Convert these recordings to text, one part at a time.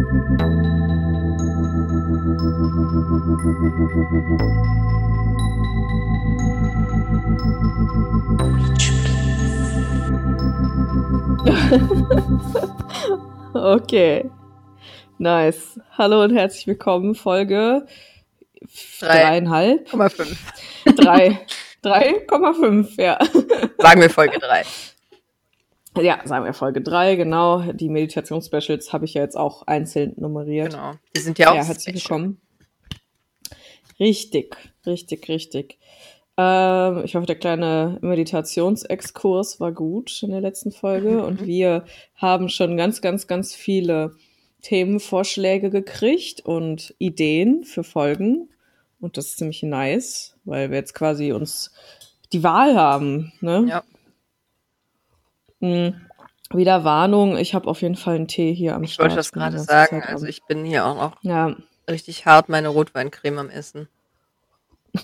okay. Nice. Hallo und herzlich willkommen. Folge Drei. dreieinhalb. 3,5. Drei. 3,5, ja. Sagen wir Folge 3. Ja, sagen wir Folge 3, genau. Die Meditationsspecials habe ich ja jetzt auch einzeln nummeriert. Genau. Die sind ja auch Ja, herzlich willkommen. Richtig, richtig, richtig. Ähm, ich hoffe, der kleine Meditationsexkurs war gut in der letzten Folge Mhm. und wir haben schon ganz, ganz, ganz viele Themenvorschläge gekriegt und Ideen für Folgen und das ist ziemlich nice, weil wir jetzt quasi uns die Wahl haben. Ne? Ja. Hm. Wieder Warnung, ich habe auf jeden Fall einen Tee hier am Ich Start. wollte das gerade sagen. Also ich bin hier auch noch ja, richtig hart meine Rotweincreme am Essen.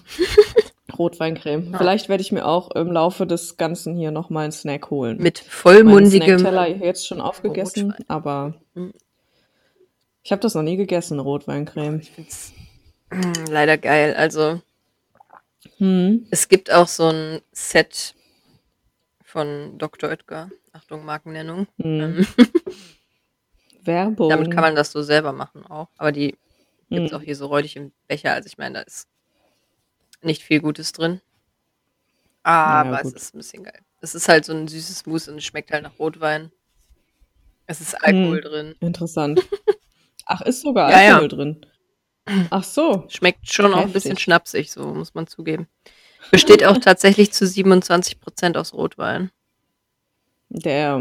Rotweincreme. Ja. Vielleicht werde ich mir auch im Laufe des Ganzen hier nochmal einen Snack holen. Mit vollmundigem. Snackteller jetzt schon aufgegessen, Rotwein. aber Mhm. ich habe das noch nie gegessen, Rotweincreme. Ich find's mm, leider geil. Also Hm. es gibt auch so ein Set von Dr. Oetker. Achtung, Markennennung. Hm. Ähm, Werbung. damit kann man das so selber machen auch. Aber die gibt's Hm. auch hier so räudig im Becher. Also ich meine, da ist nicht viel Gutes drin. Aber Naja, es ist ein bisschen geil. Es ist halt so ein süßes Mousse und es schmeckt halt nach Rotwein. Es ist Alkohol Hm. drin. Interessant. Ach, ist sogar Ja, ja. Alkohol drin. Ach so. Schmeckt schon auch ein bisschen Heftig. schnapsig, so muss man zugeben. Besteht auch tatsächlich zu 27% aus Rotwein. Der.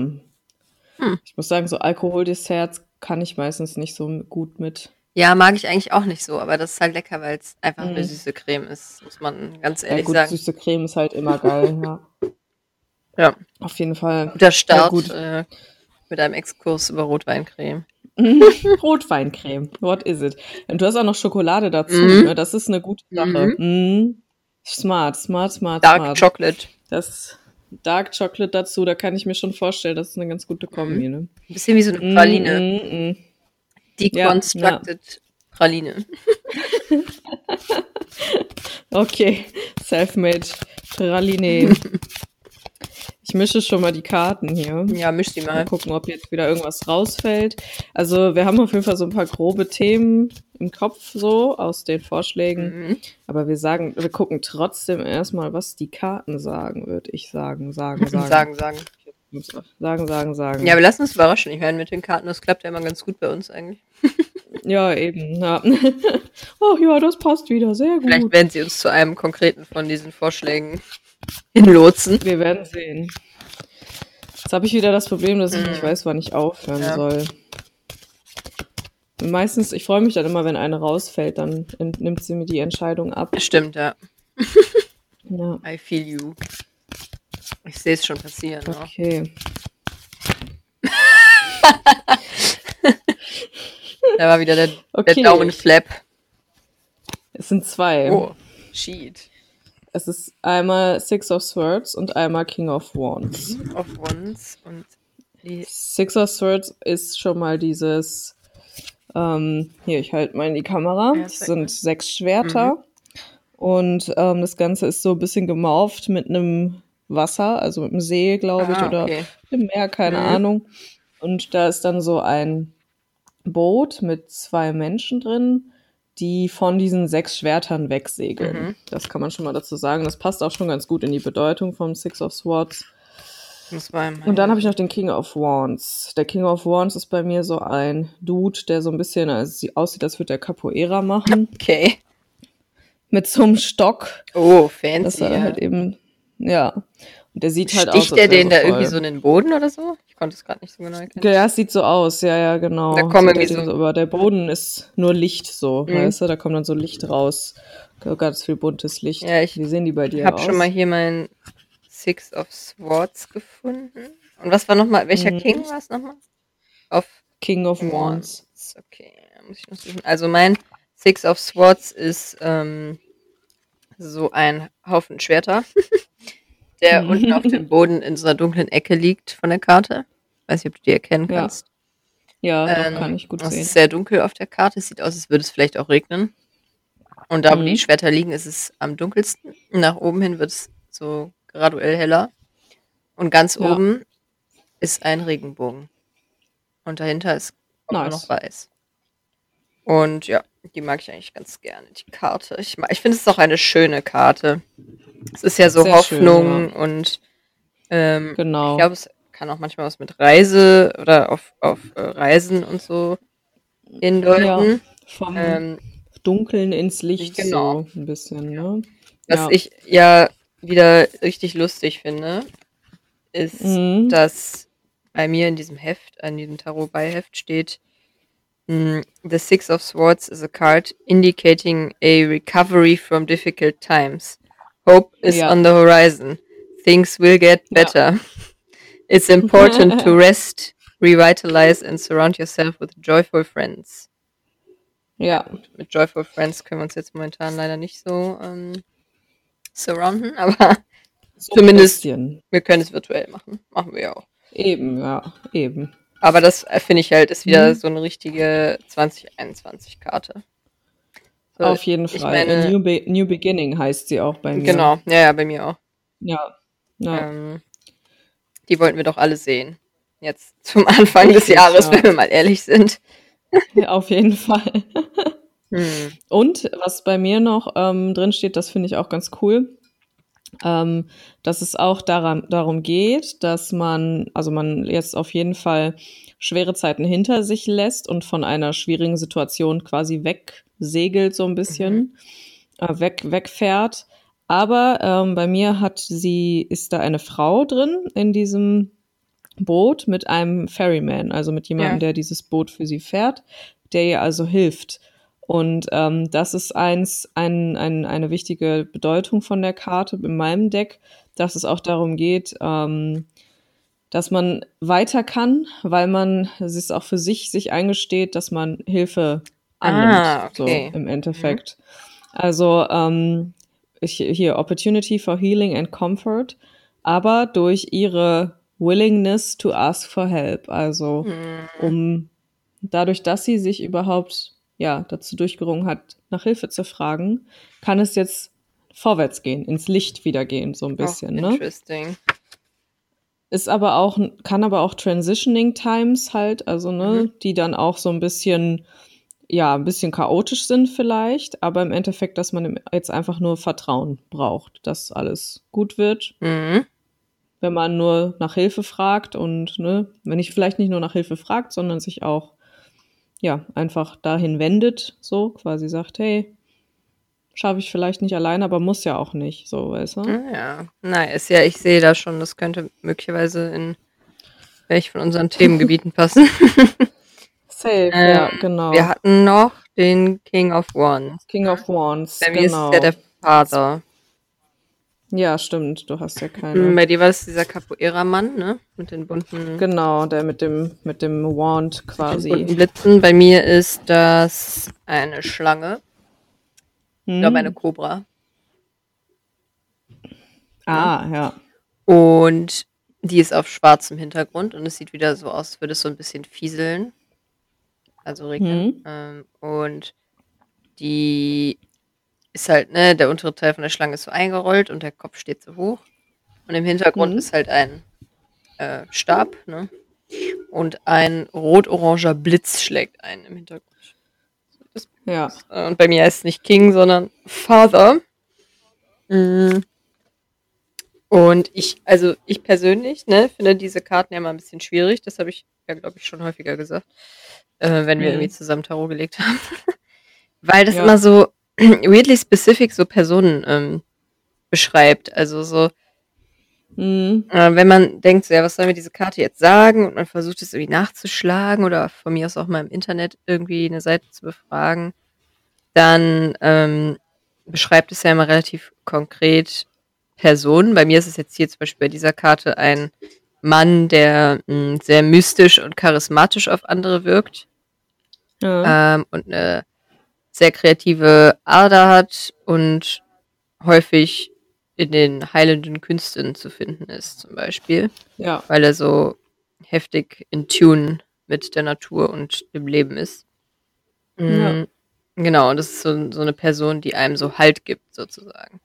Hm. Ich muss sagen, so Alkoholdesserts kann ich meistens nicht so gut mit. Ja, mag ich eigentlich auch nicht so, aber das ist halt lecker, weil es einfach eine Mhm. süße Creme ist, muss man ganz Ja, ehrlich gut, sagen. süße Creme ist halt immer geil, ja. Ja. Auf jeden Fall. Guter Start gut. äh, mit einem Exkurs über Rotweincreme. Rotweincreme. What is it? Und du hast auch noch Schokolade dazu. Mhm. Ne? Das ist eine gute Sache. Mhm. Smart, smart, smart, Dark smart. Chocolate. Das Dark Chocolate dazu, da kann ich mir schon vorstellen, das ist eine ganz gute Kombi. Ne? Ein bisschen wie so eine Mm, Praline. mm, mm. Deconstructed Praline. Okay, Selfmade Praline. ich mische schon mal die Karten hier. Ja, misch die Mal mal. gucken, ob jetzt wieder irgendwas rausfällt. Also wir haben auf jeden Fall so ein paar grobe Themen im Kopf so aus den Vorschlägen. Mhm. Aber wir sagen, wir gucken trotzdem erstmal, was die Karten sagen, würde ich sagen. Sagen, sagen. Sagen, sagen. Sagen, sagen, sagen. Ja, wir lassen uns überraschen. Ich meine, mit den Karten, das klappt ja immer ganz gut bei uns eigentlich. Ja, eben. Ja. Ach ja, das passt wieder. Sehr gut. Vielleicht werden sie uns zu einem konkreten von diesen Vorschlägen hinlotsen. Wir werden sehen. Jetzt habe ich wieder das Problem, dass ich Mhm. nicht weiß, wann ich aufhören Ja. soll. Und meistens, ich freue mich dann immer, wenn eine rausfällt, dann nimmt sie mir die Entscheidung ab. Stimmt, ja. Ja, I feel you. Ich sehe es schon passieren. Auch. okay. Da war wieder der, Okay. der Daumenflap. Es sind zwei. Oh, shit. Es ist einmal Six of Swords und einmal King of Wands. Of Ones und die. Six of Swords ist schon mal dieses, ähm, hier, ich halte mal in die Kamera. Ja, Das sind sechs Schwerter. Und ähm, das Ganze ist so ein bisschen gemorpht mit einem Wasser, also mit einem See, glaube ich, Ah, oder okay. im Meer, keine Mhm. Ahnung. Und da ist dann so ein Boot mit zwei Menschen drin, die von diesen sechs Schwertern wegsegeln. Mhm. Das kann man schon mal dazu sagen. Das passt auch schon ganz gut in die Bedeutung vom Six of Swords. Und dann habe ich noch den King of Wands. Der King of Wands ist bei mir so ein Dude, der so ein bisschen also sie- aussieht, als würde er Capoeira machen. Okay. Mit so einem Stock. Oh, Das fancy. er Ja. halt eben, ja. Und der sieht halt aus. Sticht als er wäre den da voll- irgendwie so in den Boden oder so? Ich konnte es gerade nicht so genau erkennen. Ja, es sieht so aus, ja, ja, genau. Da kommen irgendwie so- eben Aber der Boden ist nur Licht so, Mhm. weißt du? Da kommt dann so Licht raus. Ganz viel buntes Licht. Ja, ich Wie sehen die bei dir Ich habe aus? schon mal hier mein Six of Swords gefunden. Und was war nochmal, welcher Mhm. King war es nochmal? Of King of Wands. Wands. Okay, muss ich noch suchen. Also mein Six of Swords ist ähm, so ein Haufen Schwerter, der Mhm. unten auf dem Boden in so einer dunklen Ecke liegt von der Karte. Weiß nicht, ob du die erkennen Ja. kannst. Ja, Ähm, kann ich gut es sehen. ist sehr dunkel auf der Karte. Es sieht aus, als würde es vielleicht auch regnen. Und da, wo Mhm. die Schwerter liegen, ist es am dunkelsten. Nach oben hin wird es so graduell heller. Und ganz Ja. oben ist ein Regenbogen. Und dahinter ist Nice. noch weiß. Und ja, die mag ich eigentlich ganz gerne, die Karte. Ich, mag- ich finde, es ist auch eine schöne Karte. Es ist ja so Sehr schön, Hoffnung und ähm, Genau. ich glaube, es kann auch manchmal was mit Reise oder auf, auf äh, Reisen und so hindeuten. Vom Ähm, Dunkeln ins Licht Genau. so ein bisschen, ne? was ja. ich ja wieder richtig lustig finde, ist, Mhm. dass bei mir in diesem Heft, an diesem Tarot-Beiheft steht, mm, The Six of Swords is a card indicating a recovery from difficult times. Hope is Ja. on the horizon. Things will get Ja. better. It's important to rest, revitalize and surround yourself with joyful friends. Ja, Mit Joyful Friends können wir uns jetzt momentan leider nicht so ähm, surrounden, aber so Zumindest- wir können es virtuell machen. Machen wir ja auch. Eben, ja, eben. Aber das äh, finde ich halt, ist wieder Mhm. so eine richtige 2021-Karte. So, Auf jeden Fall. meine- New, Be New Beginning heißt sie auch bei mir. Genau, ja, ja, bei mir auch. Ja. ja. Ähm, die wollten wir doch alle sehen. Jetzt zum Anfang des Jahres, ja. wenn wir mal ehrlich sind. Auf jeden Fall. Hm. Und was bei mir noch ähm, drin steht, das finde ich auch ganz cool, ähm, dass es auch daran, darum geht, dass man, also man jetzt auf jeden Fall schwere Zeiten hinter sich lässt und von einer schwierigen Situation quasi wegsegelt so ein bisschen, äh, weg, wegfährt. Aber ähm, bei mir hat sie, ist da eine Frau drin in diesem Boot mit einem Ferryman, also mit jemandem, Ja. der dieses Boot für sie fährt, der ihr also hilft. Und ähm, das ist eins, ein, ein, eine wichtige Bedeutung von der Karte in meinem Deck, dass es auch darum geht, ähm, dass man weiter kann, weil man es ist auch für sich sich eingesteht, dass man Hilfe annimmt, Ah, okay. so im Endeffekt. Also ähm, ich, hier Opportunity for Healing and Comfort, aber durch ihre Willingness to ask for help, also Hm. um dadurch, dass sie sich überhaupt ja dazu durchgerungen hat, nach Hilfe zu fragen, kann es jetzt vorwärts gehen, ins Licht wieder gehen, so ein bisschen. Oh, ne? interesting. Ist aber auch, kann aber auch Transitioning Times halt, also ne, Mhm. die dann auch so ein bisschen, ja, ein bisschen chaotisch sind vielleicht, aber im Endeffekt, dass man jetzt einfach nur Vertrauen braucht, dass alles gut wird, Mhm. wenn man nur nach Hilfe fragt und ne, wenn ich vielleicht nicht nur nach Hilfe fragt, sondern sich auch ja einfach dahin wendet, so quasi sagt, hey, schaffe ich vielleicht nicht allein, aber muss ja auch nicht, so weißt du? Ah, Ja, nice. Ja, ich sehe da schon, das könnte möglicherweise in welch von unseren Themengebieten passen. Safe, Ähm, ja, genau. Wir hatten noch den King of Wands. King of Wands, Bei mir genau. ist ja der Vater. Ja, stimmt, du hast ja keine. Mhm, Bei dir war es dieser Capoeira-Mann, ne? Mit den bunten, Genau, der mit dem mit dem Wand quasi. Blitzen. Bei mir ist das eine Schlange. Ich Hm? glaube, eine Kobra. Ah, ja. Und die ist auf schwarzem Hintergrund und es sieht wieder so aus, als würde es so ein bisschen fieseln. Also regnen. Mhm. Ähm, und die ist halt, ne, der untere Teil von der Schlange ist so eingerollt und der Kopf steht so hoch. Und im Hintergrund Mhm. ist halt ein äh, Stab, ne? Und ein rot-oranger Blitz schlägt ein im Hintergrund. Ja. Äh, Und bei mir heißt es nicht King, sondern Father. Mm. Und ich, also ich persönlich, ne, finde diese Karten ja mal ein bisschen schwierig. Das habe ich ja, glaube ich, schon häufiger gesagt, äh, wenn wir Mhm. irgendwie zusammen Tarot gelegt haben. Weil das Ja. immer so weirdly specific so Personen ähm, beschreibt. Also so, Mhm. äh, wenn man denkt, so, ja, was soll mir diese Karte jetzt sagen? Und man versucht es irgendwie nachzuschlagen oder von mir aus auch mal im Internet irgendwie eine Seite zu befragen, dann ähm, beschreibt es ja immer relativ konkret Personen. Bei mir ist es jetzt hier zum Beispiel bei dieser Karte ein Mann, der mh, sehr mystisch und charismatisch auf andere wirkt Ja. ähm, und eine sehr kreative Ader hat und häufig in den heilenden Künsten zu finden ist, zum Beispiel, ja. weil er so heftig in Tune mit der Natur und dem Leben ist. Ja. Mm, Genau, und das ist so, so eine Person, die einem so Halt gibt, sozusagen.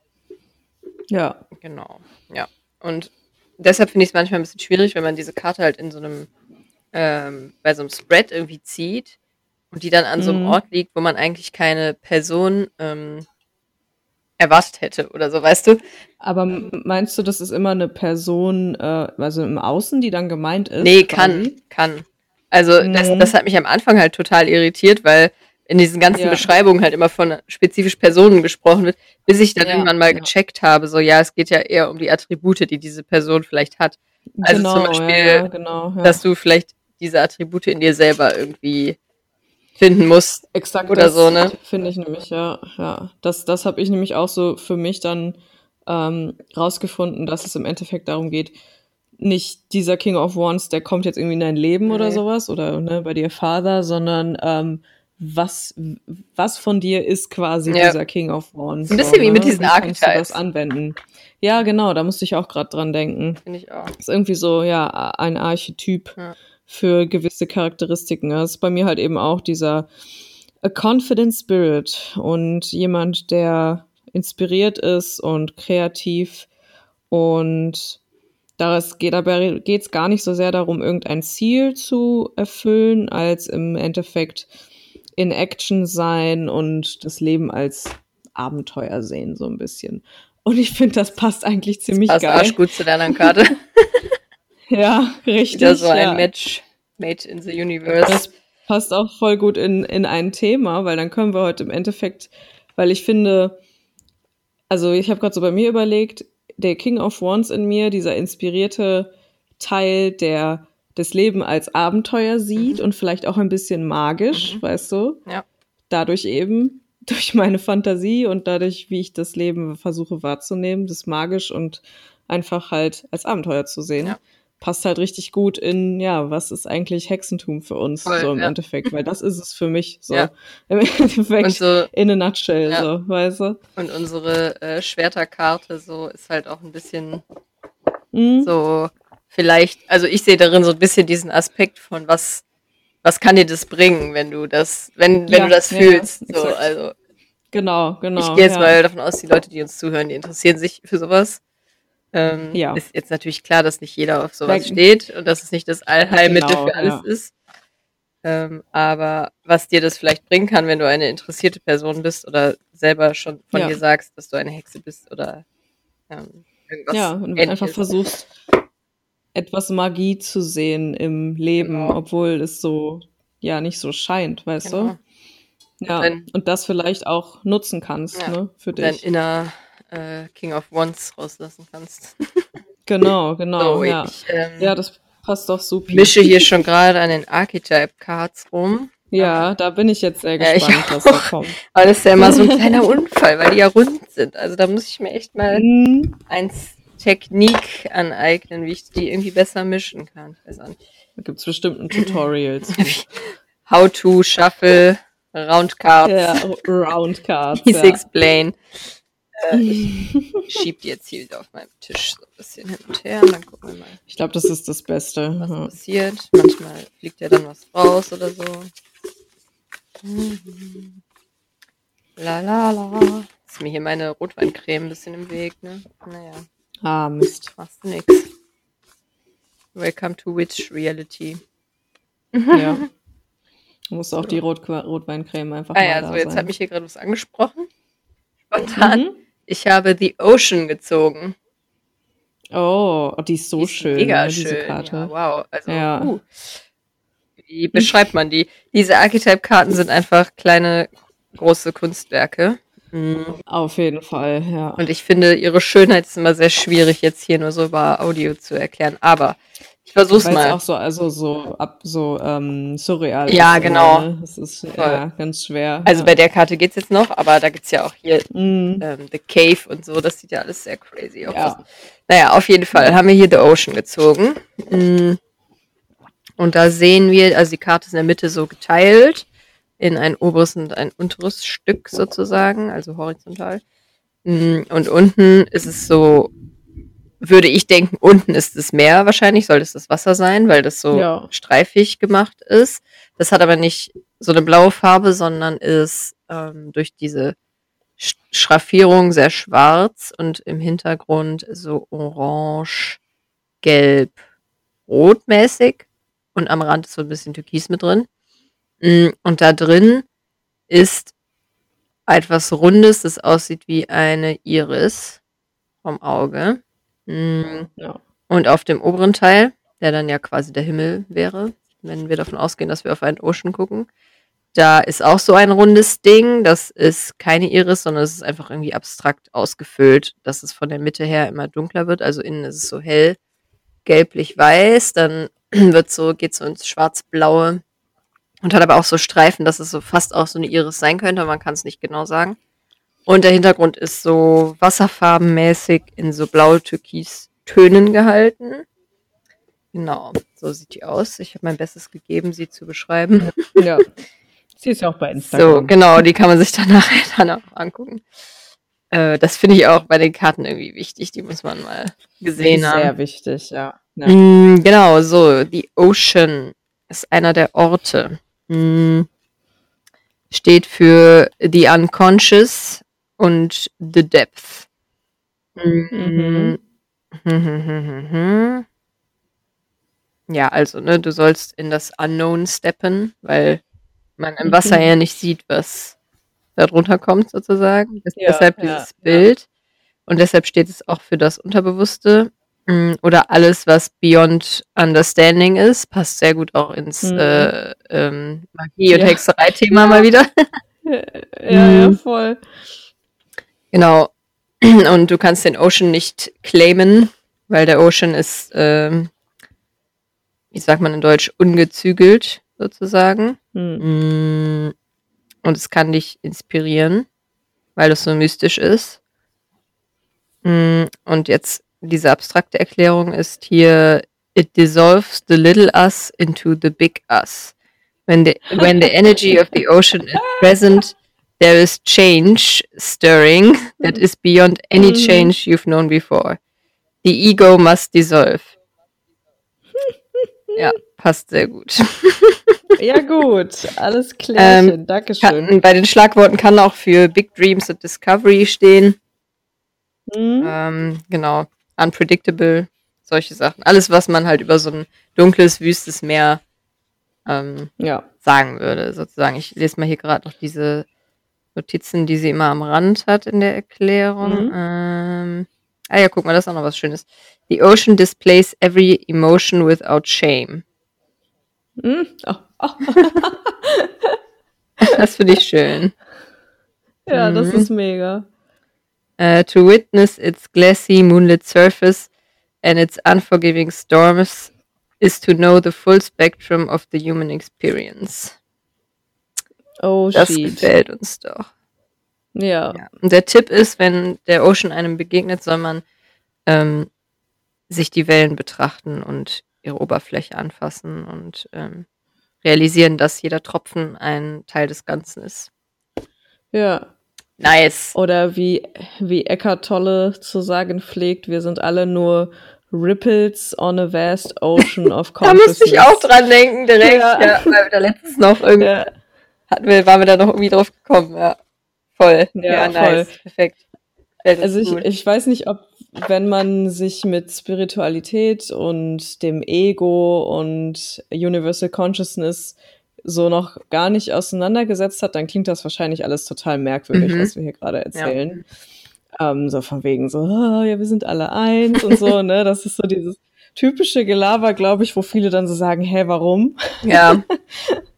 Ja. Genau, ja. Und deshalb finde ich es manchmal ein bisschen schwierig, wenn man diese Karte halt in so einem, ähm, bei so einem Spread irgendwie zieht und die dann an so einem Mhm. Ort liegt, wo man eigentlich keine Person ähm, erwartet hätte oder so, weißt du? Aber meinst du, das ist immer eine Person, äh, also im Außen, die dann gemeint ist? Nee, kann, quasi? kann. Also das, Mhm. das hat mich am Anfang halt total irritiert, weil in diesen ganzen Ja. Beschreibungen halt immer von spezifisch Personen gesprochen wird, bis ich dann Ja, irgendwann mal ja. gecheckt habe, so ja, es geht ja eher um die Attribute, die diese Person vielleicht hat, Also genau, zum Beispiel, ja, ja, genau. Ja. dass du vielleicht diese Attribute in dir selber irgendwie finden musst. Exakt oder so, ne? Finde ich nämlich, ja. ja. Das, das habe ich nämlich auch so für mich dann ähm, rausgefunden, dass es im Endeffekt darum geht, nicht dieser King of Wands, der kommt jetzt irgendwie in dein Leben oder Nee. sowas oder ne, bei dir Vater, sondern ähm, was, was von dir ist quasi Ja. dieser King of Wands. Ein bisschen wie mit diesen Wie kannst du Archetypes. das anwenden? Ja, genau, da musste ich auch gerade dran denken. Finde ich auch. ist irgendwie so, ja, ein Archetyp Ja. Für gewisse Charakteristiken. Das ist bei mir halt eben auch dieser a confident spirit und jemand, der inspiriert ist und kreativ und da es geht, dabei geht es gar nicht so sehr darum, irgendein Ziel zu erfüllen, als im Endeffekt in Action sein und das Leben als Abenteuer sehen, so ein bisschen. Und ich finde, das passt eigentlich ziemlich Passt geil. arschgut zu deiner Karte. Ja, richtig. Wieder so ein ja. Match made in the universe. Das passt auch voll gut in, in ein Thema, weil dann können wir heute im Endeffekt, weil ich finde, also ich habe gerade so bei mir überlegt, der King of Wands in mir, dieser inspirierte Teil, der das Leben als Abenteuer sieht und vielleicht auch ein bisschen magisch, Mhm. weißt du? Ja. Dadurch eben, durch meine Fantasie und dadurch, wie ich das Leben versuche wahrzunehmen, das magisch und einfach halt als Abenteuer zu sehen. Ja. Passt halt richtig gut in, ja, was ist eigentlich Hexentum für uns, Voll, so im ja. Endeffekt, weil das ist es für mich, so. Ja. Im Endeffekt, so in a nutshell, Ja. so, weißt du? Und unsere äh, Schwerterkarte so ist halt auch ein bisschen Mhm. so vielleicht, also ich sehe darin so ein bisschen diesen Aspekt von was, was kann dir das bringen, wenn du das, wenn, wenn du das fühlst. so, exakt. also Genau, genau. ich gehe jetzt mal davon aus, die Leute, die uns zuhören, die interessieren sich für sowas. Ähm, Ja. Ist jetzt natürlich klar, dass nicht jeder auf sowas Weil- steht und dass es nicht das Allheilmittel Genau, für alles ja. ist. Ähm, aber was dir das vielleicht bringen kann, wenn du eine interessierte Person bist oder selber schon von Ja. dir sagst, dass du eine Hexe bist oder ähm, irgendwas. Ja, und ähnliches. einfach versuchst, etwas Magie zu sehen im Leben, Genau. obwohl es so, ja, nicht so scheint, weißt Genau. du? Ja, Wenn- und das vielleicht auch nutzen kannst, Ja, ne, für dein dich. inner äh, King of Wands rauslassen kannst. Genau, genau, so, ja. ich ähm, Ja, das passt doch super. mische hier schon gerade an den Archetype Cards rum. Ja, da bin ich jetzt sehr Ja, ich gespannt, was da kommt. Aber das ist ja immer so ein kleiner Unfall, weil die ja rund sind. Also da muss ich mir echt mal Hm, eins Technik aneignen, wie ich die irgendwie besser mischen kann. Ich weiß nicht. Da gibt's bestimmt ein Tutorials. How to shuffle round cards. ja, Round Cards. Please Ja. explain. Äh, ich schieb die jetzt hier wieder auf meinem Tisch so ein bisschen hin und her und dann gucken wir mal, Ich glaube, das ist das Beste. was Ja. passiert. Manchmal fliegt ja dann was raus oder so. Mhm. La la la. Ist mir hier meine Rotweincreme ein bisschen im Weg, ne? Naja, Ah, Mist. machst du nix. Welcome to Witch Reality. Ja. Du musst auch die Rot Rotweincreme einfach Ah mal ja, so jetzt sein. hat mich hier gerade was angesprochen. Spontan. Mhm. Ich habe The Ocean gezogen. Oh, die ist so Die ist schön, Mega ne, diese schön. Karte. Ja, wow. Also, Ja. uh. Wie beschreibt man die? Diese Archetype-Karten sind einfach kleine, große Kunstwerke. Mhm. Auf jeden Fall, ja. Und ich finde, ihre Schönheit ist immer sehr schwierig, jetzt hier nur so über Audio zu erklären. Aber ich versuch's Weil es mal. auch so, also so ab so ähm, surreal Ja, ist. genau. Ne? Das ist ja ganz schwer. Also ja. bei der Karte geht's jetzt noch, aber da gibt's ja auch hier Mhm. ähm, The Cave und so. Das sieht ja alles sehr crazy aus. Ja. Naja, auf jeden Fall haben wir hier The Ocean gezogen. Mm. Und da sehen wir, also die Karte ist in der Mitte so geteilt in ein oberes und ein unteres Stück sozusagen, also horizontal. Mm, Und unten ist es so würde ich denken, unten ist das Meer wahrscheinlich, soll das das Wasser sein, weil das so Ja. streifig gemacht ist. Das hat aber nicht so eine blaue Farbe, sondern ist ähm, durch diese Sch- Schraffierung sehr schwarz und im Hintergrund so orange, gelb, rot mäßig und am Rand ist so ein bisschen Türkis mit drin. Mm, Und da drin ist etwas Rundes, das aussieht wie eine Iris vom Auge. Mm, Ja. Und auf dem oberen Teil, der dann ja quasi der Himmel wäre, wenn wir davon ausgehen, dass wir auf einen Ocean gucken, da ist auch so ein rundes Ding. Das ist keine Iris, sondern es ist einfach irgendwie abstrakt ausgefüllt, dass es von der Mitte her immer dunkler wird. Also innen ist es so hell, gelblich-weiß, dann wird so, geht so ins schwarz-blaue und hat aber auch so Streifen, dass es so fast auch so eine Iris sein könnte, man kann es nicht genau sagen. Und der Hintergrund ist so wasserfarbenmäßig in so blau-türkis-Tönen gehalten. Genau, so sieht die aus. Ich habe mein Bestes gegeben, sie zu beschreiben. ja. Sie ist auch bei So, Instagram. genau, die kann man sich dann nachher dann auch angucken. Äh, das finde ich auch bei den Karten irgendwie wichtig. Die muss man mal gesehen haben. Sehr wichtig, ja. ja. Mm, genau, so, die Ocean ist einer der Orte. Mm, steht für the unconscious und the depth. Mm, Mhm. Ja, also, ne, du sollst in das Unknown steppen, weil man im Mhm. Wasser ja nicht sieht, was da drunter kommt, sozusagen. Ja, deshalb ja, dieses ja. Bild. Und deshalb steht es auch für das Unterbewusste. Mm, Oder alles, was beyond understanding ist, passt sehr gut auch ins Mhm. äh, ähm, Magie- und Ja. Hexerei-Thema mal wieder. Ja, ja, Mhm. voll. Genau. Und du kannst den Ocean nicht claimen, weil der Ocean ist, ähm, wie sagt man in Deutsch, ungezügelt sozusagen. Hm. Mm, Und es kann dich inspirieren, weil es so mystisch ist. Mm, Und jetzt diese abstrakte Erklärung ist hier, it dissolves the little us into the big us. When the, when the energy of the ocean is present, there is change stirring that is beyond any Mhm. change you've known before. The ego must dissolve. Ja, passt sehr gut. Ja, gut. Alles klärchen. Dankeschön. Kann, bei den Schlagworten kann auch für Big Dreams und Discovery stehen. Hm? Ähm, genau. Unpredictable, solche Sachen. Alles, was man halt über so ein dunkles, wüstes Meer ähm, Ja. sagen würde, sozusagen. Ich lese mal hier gerade noch diese Notizen, die sie immer am Rand hat in der Erklärung. Mhm. Ähm, ah ja, guck mal, das ist auch noch was Schönes. The ocean displays every emotion without shame. Hm? Oh, oh. Das finde ich schön. Ja, das Mhm. ist mega. Uh, to witness its glassy moonlit surface and its unforgiving storms is to know the full spectrum of the human experience. Oh, Das shit. gefällt uns doch. Ja. Ja. Und der Tipp ist, wenn der Ocean einem begegnet, soll man ähm, sich die Wellen betrachten und ihre Oberfläche anfassen und ähm, realisieren, dass jeder Tropfen ein Teil des Ganzen ist. Ja. Nice. Oder wie, wie Eckart Tolle zu sagen pflegt, wir sind alle nur Ripples on a vast ocean of Da consciousness. musste ich auch dran denken, direkt. Ja. Ja, weil wir da letztens noch irgendwie Ja, hatten wir, waren wir da noch irgendwie drauf gekommen, ja. Voll. Ja, nice. Perfekt. Fällt uns also ich, gut. ich weiß nicht, ob wenn man sich mit Spiritualität und dem Ego und Universal Consciousness so noch gar nicht auseinandergesetzt hat, dann klingt das wahrscheinlich alles total merkwürdig, Mhm. was wir hier gerade erzählen. Ähm, so von wegen so, ah, ja, wir sind alle eins und so, ne? Das ist so dieses typische Gelaber, glaube ich, wo viele dann so sagen, hä, warum? ja.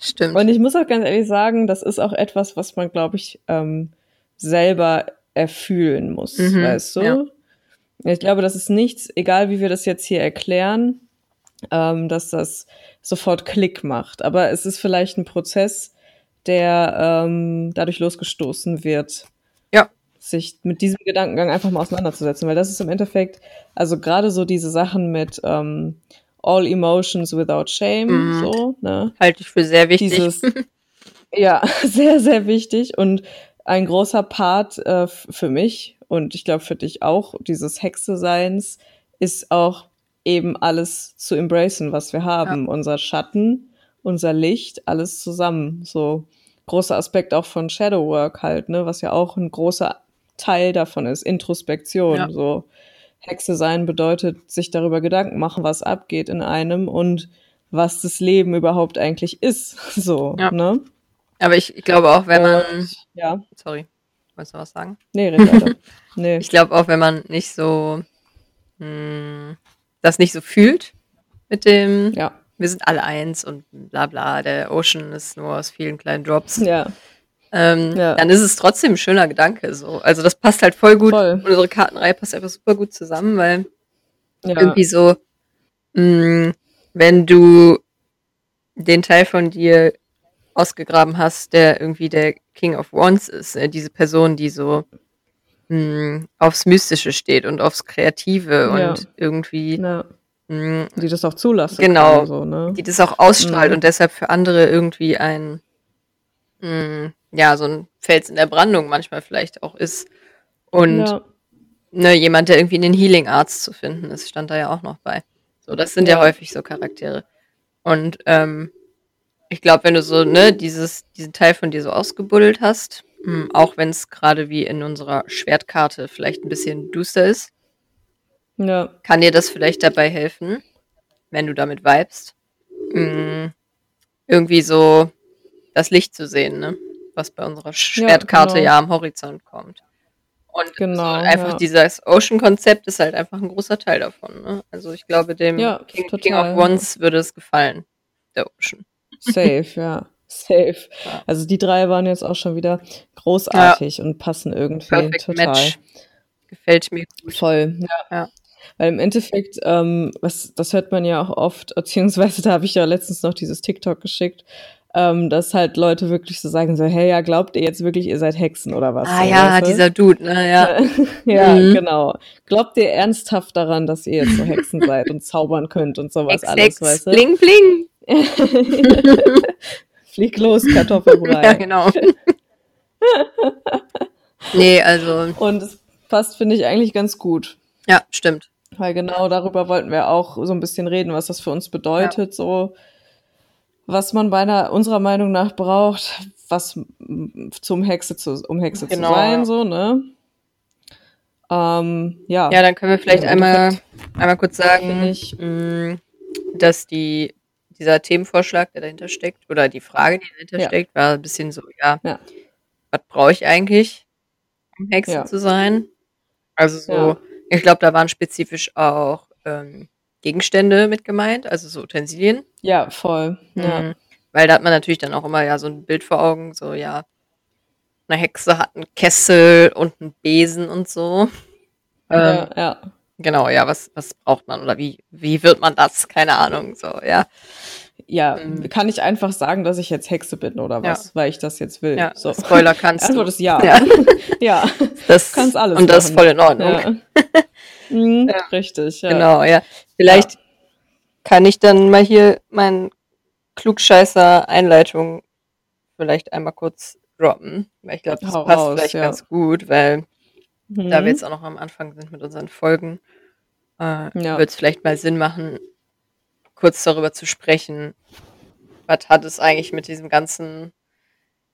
Stimmt. Und ich muss auch ganz ehrlich sagen, das ist auch etwas, was man, glaube ich, ähm, selber erfühlen muss, Mhm, weißt du? ja. Ich glaube, das ist nichts, egal wie wir das jetzt hier erklären, ähm, dass das sofort Klick macht. Aber es ist vielleicht ein Prozess, der ähm, dadurch losgestoßen wird, Ja. sich mit diesem Gedankengang einfach mal auseinanderzusetzen. Weil das ist im Endeffekt, also gerade so diese Sachen mit ähm, All Emotions without Shame, Mhm. so, ne? Halte ich für sehr wichtig. Dieses, ja, sehr, sehr wichtig und ein großer Part äh, für mich und ich glaube für dich auch, dieses Hexe-Seins ist auch eben alles zu embracen, was wir haben. Ja. Unser Schatten, unser Licht, alles zusammen. So großer Aspekt auch von Shadow Work halt, ne, was ja auch ein großer Teil davon ist, Introspektion. Ja. So Hexe sein bedeutet, sich darüber Gedanken machen, was abgeht in einem und was das Leben überhaupt eigentlich ist. So, ja. ne? Aber ich, ich glaube auch, wenn man. ja. Sorry. Wolltest du was sagen? Nee, red nee. Ich glaube auch, wenn man nicht so mh, hm, das nicht so fühlt mit dem, ja. wir sind alle eins und bla bla, der Ocean ist nur aus vielen kleinen Drops. Ja. Ähm, ja. Dann ist es trotzdem ein schöner Gedanke. So. Also das passt halt voll gut. Voll. Unsere Kartenreihe passt einfach super gut zusammen, weil ja. irgendwie so, mh, hm, wenn du den Teil von dir ausgegraben hast, der irgendwie der King of Wands ist, äh, diese Person, die so mh, hm, aufs Mystische steht und aufs Kreative ja. und irgendwie hm, die das auch zulassen. Genau, so, ne? die das auch ausstrahlt mhm. und deshalb für andere irgendwie ein mh, hm, ja, so ein Fels in der Brandung manchmal vielleicht auch ist. Und ja. ne, jemand, der irgendwie in den Healing Arts zu finden ist, stand da ja auch noch bei. So, das sind ja, ja häufig so Charaktere. Und ähm, ich glaube, wenn du so, ne, dieses, diesen Teil von dir so ausgebuddelt hast, mh, hm, auch wenn es gerade wie in unserer Schwertkarte vielleicht ein bisschen duster ist, ja. kann dir das vielleicht dabei helfen, wenn du damit vibest, mh, hm, irgendwie so das Licht zu sehen, ne? Was bei unserer Schwertkarte ja, genau. ja am Horizont kommt. Und genau, so einfach ja. dieses Ocean-Konzept ist halt einfach ein großer Teil davon. Ne? Also ich glaube, dem ja, King, King, of Wands würde es gefallen, der Ocean. Safe, ja. Safe. Also die drei waren jetzt auch schon wieder großartig und passen irgendwie Perfect total. Match. Gefällt mir gut. Voll, ja. Weil im Endeffekt, ähm, was, das hört man ja auch oft, beziehungsweise da habe ich ja letztens noch dieses TikTok geschickt, ähm, dass halt Leute wirklich so sagen so, hey, ja, glaubt ihr jetzt wirklich, ihr seid Hexen oder was? Ah so, ja, weißt du? dieser Dude, ne, ja. ja, mhm. genau. Glaubt ihr ernsthaft daran, dass ihr jetzt so Hexen seid und zaubern könnt und sowas Hex, alles, Hex, weißt du? Bling, bling. Flieg los, Kartoffelbrei. ja, genau. nee, also. Und es passt, finde ich, eigentlich ganz gut. Ja, stimmt. Weil genau darüber wollten wir auch so ein bisschen reden, was das für uns bedeutet, ja. so was man bei einer, unserer Meinung nach braucht, was zum Hexe zu, um Hexe genau. zu sein, so, ne? Ähm, ja. Ja, dann können wir vielleicht einmal, einmal kurz sagen, ich, mm, dass die, dieser Themenvorschlag, der dahinter steckt, oder die Frage, die dahinter ja. steckt, war ein bisschen so, ja, ja. was brauche ich eigentlich, um Hexe ja. zu sein? Also so, ich glaube, da waren spezifisch auch ähm, Gegenstände mit gemeint, also so Utensilien. Ja, voll. Ja. Mhm. Weil da hat man natürlich dann auch immer ja so ein Bild vor Augen, so ja, eine Hexe hat einen Kessel und einen Besen und so. Ja, ähm, ja. Genau, ja, was, was braucht man oder wie, wie wird man das? Keine Ahnung, so, ja. Ja, mhm. kann ich einfach sagen, dass ich jetzt Hexe bin oder was, ja. weil ich das jetzt will. Ja, so. Spoiler kannst Antwort du. ist ja. Ja, ja. das du kannst alles. Und das ist voll in Ordnung. Ja. mhm, richtig, ja. Genau, ja. Vielleicht kann ich dann mal hier meinen Klugscheißer-Einleitung vielleicht einmal kurz droppen, weil ich glaube, das Hau passt raus, vielleicht ganz gut, weil mhm. da wir jetzt auch noch am Anfang sind mit unseren Folgen, äh, ja. wird es vielleicht mal Sinn machen, kurz darüber zu sprechen, was hat es eigentlich mit diesem ganzen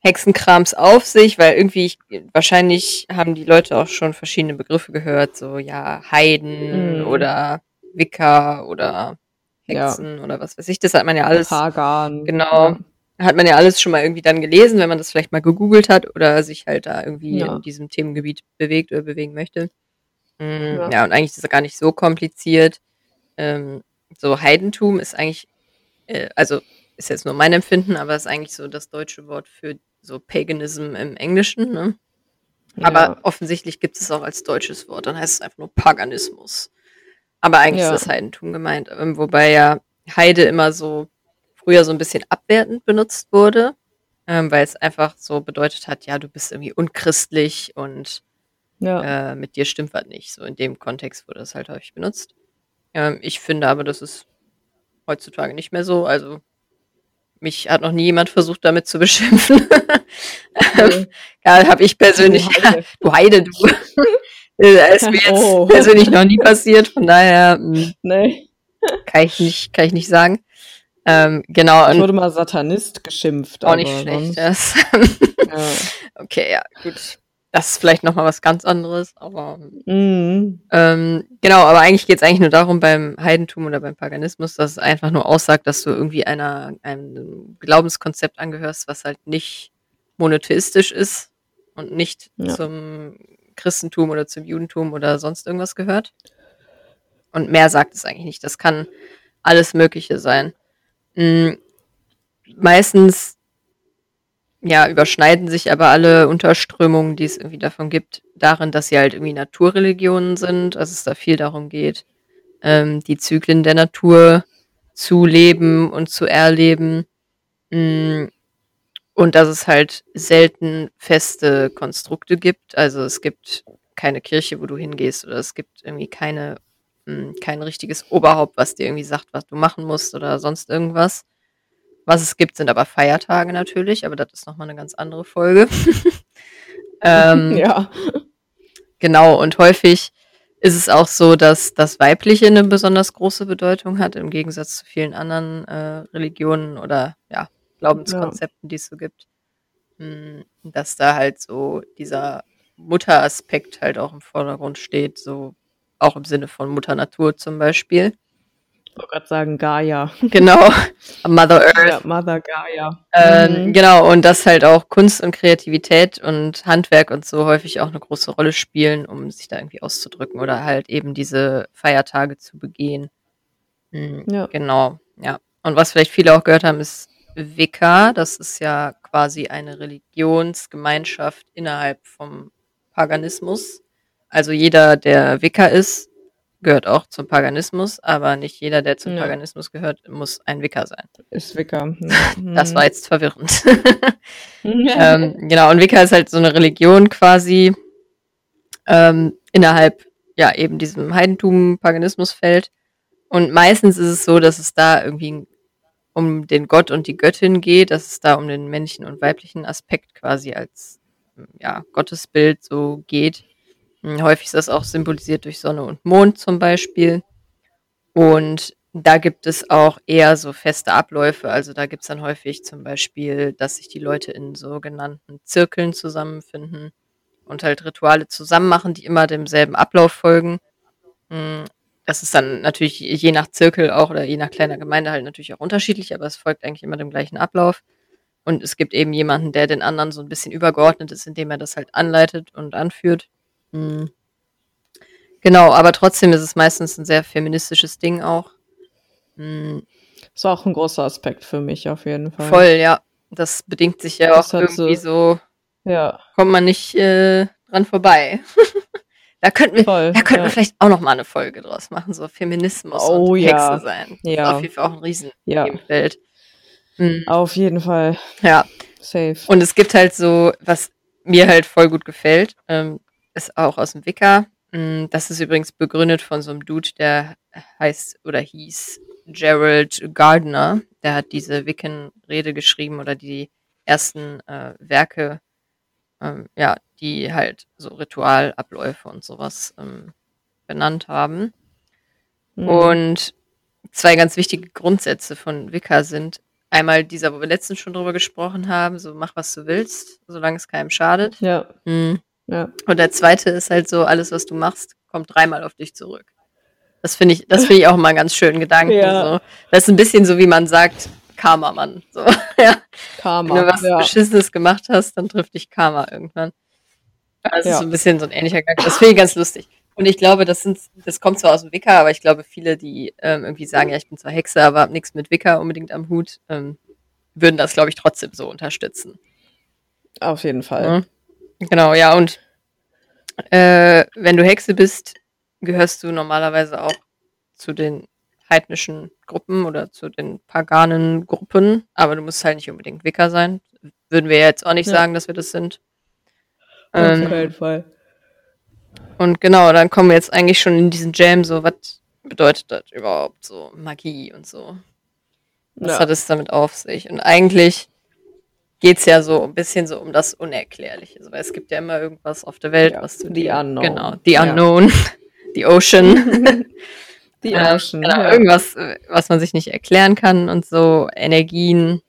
Hexenkrams auf sich, weil irgendwie ich, wahrscheinlich haben die Leute auch schon verschiedene Begriffe gehört, so ja, Heiden mhm. oder Wicker oder Hexen ja. oder was weiß ich, das hat man ja alles. Pagan. Genau. Hat man ja alles schon mal irgendwie dann gelesen, wenn man das vielleicht mal gegoogelt hat oder sich halt da irgendwie ja. in diesem Themengebiet bewegt oder bewegen möchte. Mhm, ja. ja. und eigentlich ist es gar nicht so kompliziert. Ähm, so Heidentum ist eigentlich, äh, also ist jetzt nur mein Empfinden, aber ist eigentlich so das deutsche Wort für so Paganism im Englischen. Ne? Aber ja. offensichtlich gibt es auch als deutsches Wort, dann heißt es einfach nur Paganismus. Aber eigentlich ja. ist das Heidentum gemeint, ähm, wobei ja Heide immer so früher so ein bisschen abwertend benutzt wurde, ähm, weil es einfach so bedeutet hat, ja, du bist irgendwie unchristlich und ja. äh, mit dir stimmt was nicht. So in dem Kontext wurde das halt häufig benutzt. Ähm, ich finde aber, das ist heutzutage nicht mehr so. Also mich hat noch nie jemand versucht, damit zu beschimpfen. Okay. ja, habe ich persönlich. Du Heide, du. Heide, du. Äh, ist mir jetzt Oh. persönlich noch nie passiert, von daher mh, Nee. kann ich nicht, kann ich nicht sagen. Ähm, genau, Ich wurde mal Satanist geschimpft. auch nicht schlecht. sonst- Das. Ja. okay, ja, gut. Das ist vielleicht nochmal was ganz anderes, aber Mhm. ähm, genau, aber eigentlich geht es eigentlich nur darum beim Heidentum oder beim Paganismus, dass es einfach nur aussagt, dass du irgendwie einer, einem Glaubenskonzept angehörst, was halt nicht monotheistisch ist und nicht Ja. zum Christentum oder zum Judentum oder sonst irgendwas gehört. Und mehr sagt es eigentlich nicht. Das kann alles Mögliche sein. Mm, Meistens ja, überschneiden sich aber alle Unterströmungen, die es irgendwie davon gibt, darin, dass sie halt irgendwie Naturreligionen sind, also es da viel darum geht, ähm, die Zyklen der Natur zu leben und zu erleben. Mm, Und dass es halt selten feste Konstrukte gibt. Also es gibt keine Kirche, wo du hingehst, oder es gibt irgendwie keine, mm, kein richtiges Oberhaupt, was dir irgendwie sagt, was du machen musst oder sonst irgendwas. Was es gibt, sind aber Feiertage natürlich, aber das ist nochmal eine ganz andere Folge. ähm, Ja. Genau, und häufig ist es auch so, dass das Weibliche eine besonders große Bedeutung hat, im Gegensatz zu vielen anderen äh, Religionen oder ja, Glaubenskonzepten, die es so gibt. Mm, Dass da halt so dieser Mutteraspekt halt auch im Vordergrund steht, so auch im Sinne von Mutter Natur zum Beispiel. Wollte gerade sagen Gaia. Genau, Mother Earth. Ja, Mother Gaia. Ähm, Mhm. Genau, und dass halt auch Kunst und Kreativität und Handwerk und so häufig auch eine große Rolle spielen, um sich da irgendwie auszudrücken oder halt eben diese Feiertage zu begehen. Mhm, Ja. Genau, ja. Und was vielleicht viele auch gehört haben, ist Wicca. Das ist ja quasi eine Religionsgemeinschaft innerhalb vom Paganismus. Also jeder, der Wicca ist, gehört auch zum Paganismus, aber nicht jeder, der zum Ja. Paganismus gehört, muss ein Wicca sein. Ist Wicca. Das war jetzt verwirrend. Mhm. ähm, genau, und Wicca ist halt so eine Religion quasi ähm, innerhalb ja eben diesem Heidentum, Paganismusfeld. Und meistens ist es so, dass es da irgendwie um den Gott und die Göttin geht, dass es da um den männlichen und weiblichen Aspekt quasi als ja, Gottesbild so geht. Hm, Häufig ist das auch symbolisiert durch Sonne und Mond zum Beispiel. Und da gibt es auch eher so feste Abläufe. Also da gibt es dann häufig zum Beispiel, dass sich die Leute in sogenannten Zirkeln zusammenfinden und halt Rituale zusammen machen, die immer demselben Ablauf folgen. Mm, Das ist dann natürlich je nach Zirkel auch oder je nach kleiner Gemeinde halt natürlich auch unterschiedlich, aber es folgt eigentlich immer dem gleichen Ablauf. Und es gibt eben jemanden, der den anderen so ein bisschen übergeordnet ist, indem er das halt anleitet und anführt. Mm. Genau, aber trotzdem ist es meistens ein sehr feministisches Ding auch. Mm, Ist auch ein großer Aspekt für mich auf jeden Fall. Voll, ja. Das bedingt sich ja Das auch hat so- irgendwie so, Ja, kommt man nicht äh, dran vorbei. da könnten wir, voll. da könnten ja. wir vielleicht auch noch mal eine Folge draus machen, so Feminismus Oh, und ja. Hexe sein. Das ist Ja. auf jeden Fall auch ein riesen ja. Mhm. auf jeden Fall. Ja, Safe. und es gibt halt so, was mir halt voll gut gefällt, ähm, ist auch aus dem Wicca. Mm, Das ist übrigens begründet von so einem Dude, der heißt oder hieß Gerald Gardner. Der hat diese Wiccan-Rede geschrieben oder die ersten äh, Werke, ähm, ja, die halt so Ritualabläufe und sowas ähm, benannt haben. Mhm. Und zwei ganz wichtige Grundsätze von Wicca sind einmal dieser, wo wir letztens schon drüber gesprochen haben, so mach was du willst, solange es keinem schadet. ja, Mhm. Ja. Und der zweite ist halt so, alles, was du machst, kommt dreimal auf dich zurück. Das finde ich, das finde ich auch mal einen ganz schönen Gedanken. Ja. So. Das ist ein bisschen so, wie man sagt, Karma, Mann. So, ja. Karma. Wenn du was ja. Beschissenes gemacht hast, dann trifft dich Karma irgendwann. Das Ja. ist so ein bisschen so ein ähnlicher Gedanke. Das finde ich ganz lustig. Und ich glaube, das sind, das kommt zwar aus dem Wicca, aber ich glaube, viele, die ähm, irgendwie sagen, ja, ich bin zwar Hexe, aber habe nichts mit Wicca unbedingt am Hut, ähm, würden das, glaube ich, trotzdem so unterstützen. Auf jeden Fall. Ja. Genau, ja, und äh, wenn du Hexe bist, gehörst du normalerweise auch zu den heidnischen Gruppen oder zu den paganen Gruppen, aber du musst halt nicht unbedingt Wicca sein. Würden wir jetzt auch nicht Ja. sagen, dass wir das sind. Auf Ähm, jeden Fall. und genau, dann kommen wir jetzt eigentlich schon in diesen Jam, so, was bedeutet das überhaupt, so Magie und so. Was Ja. hat es damit auf sich? Und eigentlich geht's ja so ein bisschen so um das Unerklärliche. Also, weil es gibt ja immer irgendwas auf der Welt, Ja, was du the dir, unknown. genau, the Ja. unknown, the ocean, Die äh, Ocean. genau, ja. irgendwas, äh, was man sich nicht erklären kann und so Energien,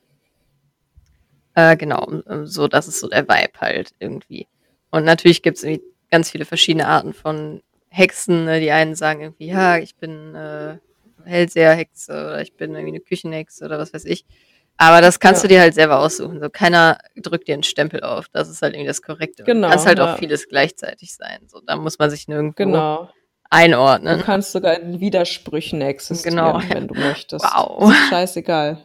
äh, genau, so, das ist so der Vibe halt irgendwie. Und natürlich gibt's irgendwie ganz viele verschiedene Arten von Hexen. Ne? Die einen sagen irgendwie, ja, ich bin äh, Hellseherhexe oder ich bin irgendwie eine Küchenhexe oder was weiß ich. Aber das kannst Ja. du dir halt selber aussuchen. So keiner drückt dir einen Stempel auf. Das ist halt irgendwie das Korrekte. Genau, Kann halt ja. auch vieles gleichzeitig sein. So, da muss man sich nirgendwo Genau. Du einordnen. kannst sogar in Widersprüchen existieren, Genau. wenn du möchtest. Wow. Scheißegal.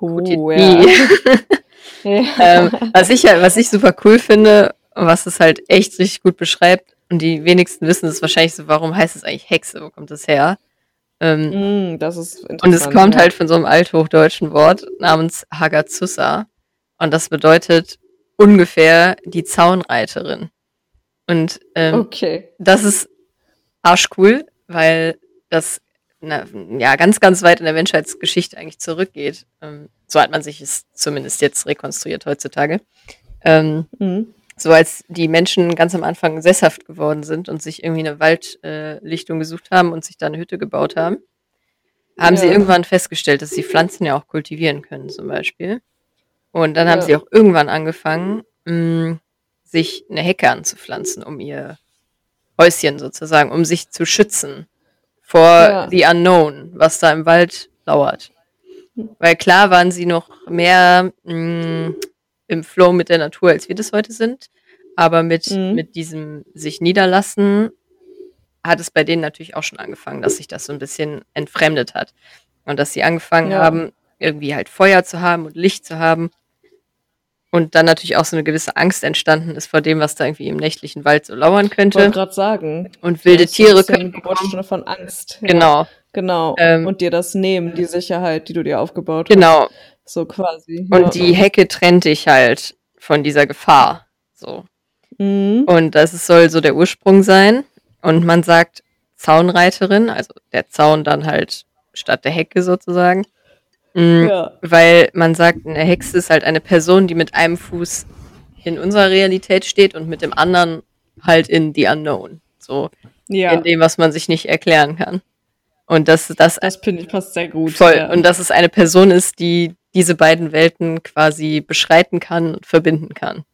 Uh, ja. ähm, was ich halt, was ich super cool finde, und was es halt echt richtig gut beschreibt, und die wenigsten wissen es wahrscheinlich so, warum heißt es eigentlich Hexe? Wo kommt das her? Ähm, Mm, das ist interessant. und es kommt ja. halt von so einem althochdeutschen Wort namens Hagazusa. Und das bedeutet ungefähr die Zaunreiterin. Und ähm, Okay. das ist arschcool, weil das na, ja ganz, ganz weit in der Menschheitsgeschichte eigentlich zurückgeht. Ähm, so hat man sich es zumindest jetzt rekonstruiert heutzutage. Ähm, Mhm. So als die Menschen ganz am Anfang sesshaft geworden sind und sich irgendwie eine Waldlichtung äh, gesucht haben und sich da eine Hütte gebaut haben, haben sie Ja. irgendwann festgestellt, dass sie Pflanzen ja auch kultivieren können, zum Beispiel. Und dann haben Ja. sie auch irgendwann angefangen, mh, sich eine Hecke anzupflanzen, um ihr Häuschen sozusagen, um sich zu schützen vor Ja. the unknown, was da im Wald lauert. Weil klar waren sie noch mehr mh, im Flow mit der Natur, als wir das heute sind. Aber mit, Mhm. mit diesem sich niederlassen hat es bei denen natürlich auch schon angefangen, dass sich das so ein bisschen entfremdet hat. Und dass sie angefangen Ja. haben, irgendwie halt Feuer zu haben und Licht zu haben. Und dann natürlich auch so eine gewisse Angst entstanden ist vor dem, was da irgendwie im nächtlichen Wald so lauern Ich wollte könnte. gerade sagen. Und wilde ein Tiere können Geburtsstunde von Angst. Ja, Genau, Genau. Ähm, und dir das nehmen, die Sicherheit, die du dir aufgebaut hast. genau. So quasi. Und ja. die Hecke trennt dich halt von dieser Gefahr. So. Mhm. Und das soll so der Ursprung sein. Und man sagt Zaunreiterin, also der Zaun dann halt statt der Hecke sozusagen. Mm, Ja. Weil man sagt, eine Hexe ist halt eine Person, die mit einem Fuß in unserer Realität steht und mit dem anderen halt in the unknown. So Ja. in dem, was man sich nicht erklären kann. Und dass das Das finde ich passt sehr gut. voll Ja. und dass es eine Person ist, die diese beiden Welten quasi beschreiten kann und verbinden kann.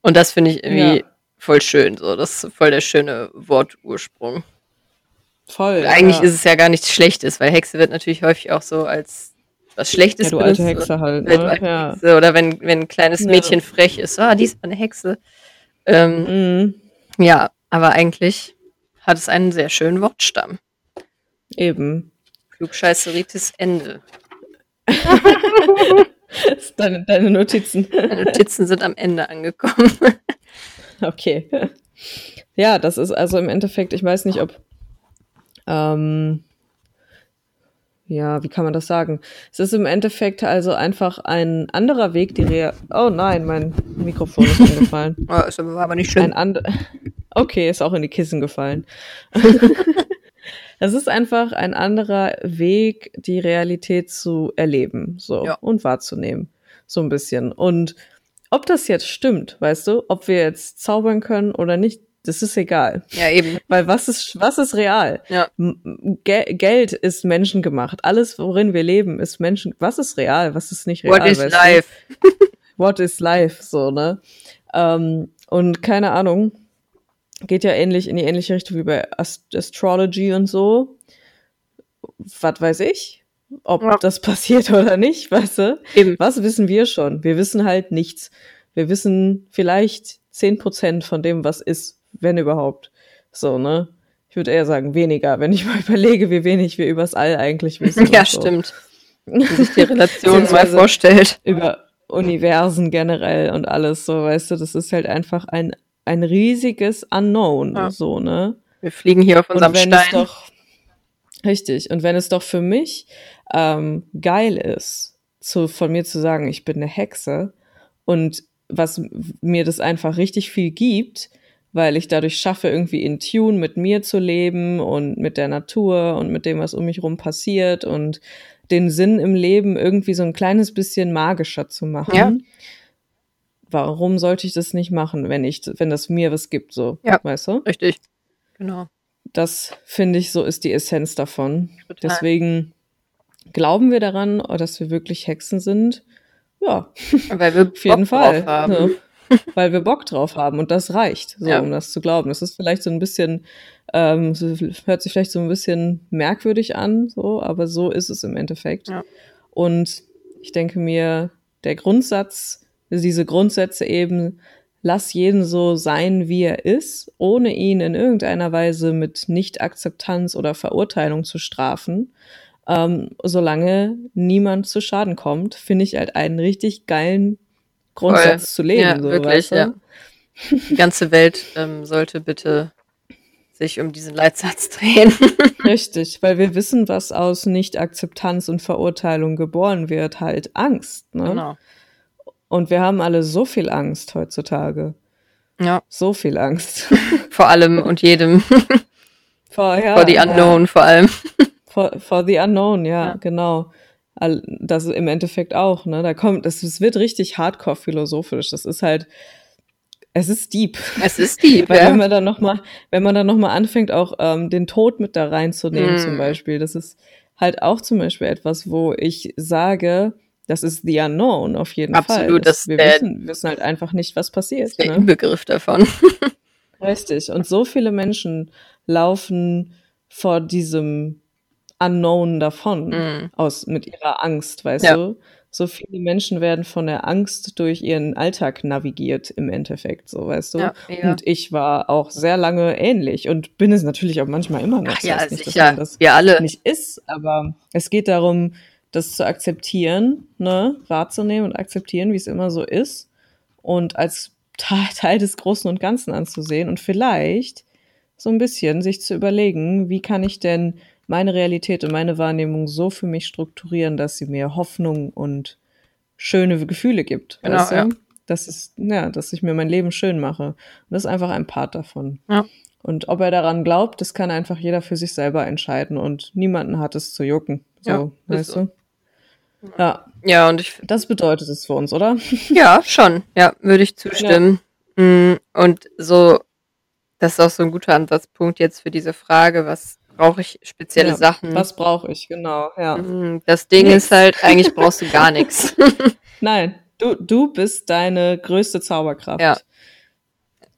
Und das finde ich irgendwie Ja. voll schön. So, das ist voll der schöne Wortursprung. Voll. Eigentlich ja. ist es ja gar nichts Schlechtes, weil Hexe wird natürlich häufig auch so als was Schlechtes ja, du alte benutzt. Hexe halt. Ne? alte Ja. Hexe, oder wenn, wenn ein kleines. Mädchen frech ist, ah, die ist eine Hexe. Ähm, Mhm. Ja, aber eigentlich hat es einen sehr schönen Wortstamm. Eben. Klugscheißeritis Ende. Deine, deine Notizen. Meine Notizen sind am Ende angekommen. Okay. Ja, das ist also im Endeffekt, ich weiß nicht, ob, ähm, ja, wie kann man das sagen? Es ist im Endeffekt also einfach ein anderer Weg, die Rea Oh nein, mein Mikrofon ist umgefallen. Oh, ist aber, nicht Ein and okay, ist auch in die Kissen gefallen. Es ist einfach ein anderer Weg, die Realität zu erleben, so Ja. und wahrzunehmen, so ein bisschen. Und ob das jetzt stimmt, weißt du, ob wir jetzt zaubern können oder nicht, das ist egal, Ja, eben. weil was ist was ist real? Ja. Ge Geld ist menschengemacht. Alles, worin wir leben, ist Menschen. Was ist real? Was ist nicht real? What is life? What is life, so, ne? Ähm, und keine Ahnung, geht ja ähnlich in die ähnliche Richtung wie bei Ast Astrology und so. Was weiß ich, ob Ja. das passiert oder nicht, weißt du? Eben. Was wissen wir schon? Wir wissen halt nichts. Wir wissen vielleicht zehn Prozent von dem, was ist, wenn überhaupt. So, ne? Ich würde eher sagen weniger, wenn ich mal überlege, wie wenig wir übers All eigentlich wissen. Ja, so stimmt. Wenn sich die Relation mal vorstellt. über Universen generell und alles so, weißt du, das ist halt einfach ein, ein riesiges Unknown, Ja. so, ne? Wir fliegen hier auf unserem Stein. doch, richtig, und wenn es doch für mich ähm, geil ist, zu, von mir zu sagen, ich bin eine Hexe und was mir das einfach richtig viel gibt, weil ich dadurch schaffe, irgendwie in Tune mit mir zu leben und mit der Natur und mit dem, was um mich rum passiert und den Sinn im Leben irgendwie so ein kleines bisschen magischer zu machen. Ja. Warum sollte ich das nicht machen, wenn ich, wenn das mir was gibt, so, Ja. weißt du? Richtig. Genau. Das finde ich so ist die Essenz davon. Total. Deswegen glauben wir daran, dass wir wirklich Hexen sind. Ja, Weil wir auf jeden Bock Fall. drauf haben. Ja. Weil wir Bock drauf haben und das reicht, so, Ja. um das zu glauben. Das ist vielleicht so ein bisschen, ähm, hört sich vielleicht so ein bisschen merkwürdig an, so, aber so ist es im Endeffekt. Ja. Und ich denke mir, der Grundsatz, diese Grundsätze eben, lass jeden so sein, wie er ist, ohne ihn in irgendeiner Weise mit Nicht-Akzeptanz oder Verurteilung zu strafen, ähm, solange niemand zu Schaden kommt, finde ich halt einen richtig geilen Grundsatz zu leben. Ja, so, wirklich, weißt du? ja. Die ganze Welt ähm, sollte bitte sich um diesen Leitsatz drehen. Richtig, weil wir wissen, was aus Nicht-Akzeptanz und Verurteilung geboren wird, halt Angst. Ne? genau. Und wir haben alle so viel Angst heutzutage. Ja, So viel Angst. vor allem und jedem. vor, ja, vor the unknown vor allem. Ja, for, for the unknown, ja, Ja. genau. Das im Endeffekt auch, ne? Da kommt, das, es wird richtig hardcore philosophisch. Das ist halt, es ist deep. Es ist die. Weil wenn Ja. man dann noch mal, wenn man dann noch mal anfängt, auch ähm, den Tod mit da reinzunehmen, Mm. zum Beispiel, das ist halt auch zum Beispiel etwas, wo ich sage, das ist the unknown auf jeden Fall. Absolut, das- wir wissen, wissen halt einfach nicht, was passiert. ist der Ne? Inbegriff davon. Richtig. Und so viele Menschen laufen vor diesem Unknown davon, Mm. aus mit ihrer Angst, weißt Ja. du? So viele Menschen werden von der Angst durch ihren Alltag navigiert im Endeffekt, so weißt du. Ja, mega. und ich war auch sehr lange ähnlich und bin es natürlich auch manchmal immer noch. Ach ja, nicht, dass sicher. Wir alle. nicht ist, aber es geht darum, das zu akzeptieren, ne, wahrzunehmen und akzeptieren, wie es immer so ist und als Teil, des Großen und Ganzen anzusehen und vielleicht so ein bisschen sich zu überlegen, wie kann ich denn meine Realität und meine Wahrnehmung so für mich strukturieren, dass sie mir Hoffnung und schöne Gefühle gibt. Genau, weißt du? ja. Das ist, ja, dass ich mir mein Leben schön mache. Und das ist einfach ein Part davon. Ja. Und ob er daran glaubt, das kann einfach jeder für sich selber entscheiden und niemanden hat es zu jucken. So, Ja, weißt du? Ja, Ja, und ich das bedeutet es für uns, oder? Ja, schon. Ja, würde ich zustimmen. Mm, Und so, das ist auch so ein guter Ansatzpunkt jetzt für diese Frage, was brauche ich spezielle Ja, Sachen? Was brauche ich, genau, ja. Mm, Das Ding Nix. ist halt, eigentlich brauchst du gar nichts. Nein, du, du bist deine größte Zauberkraft. Ja.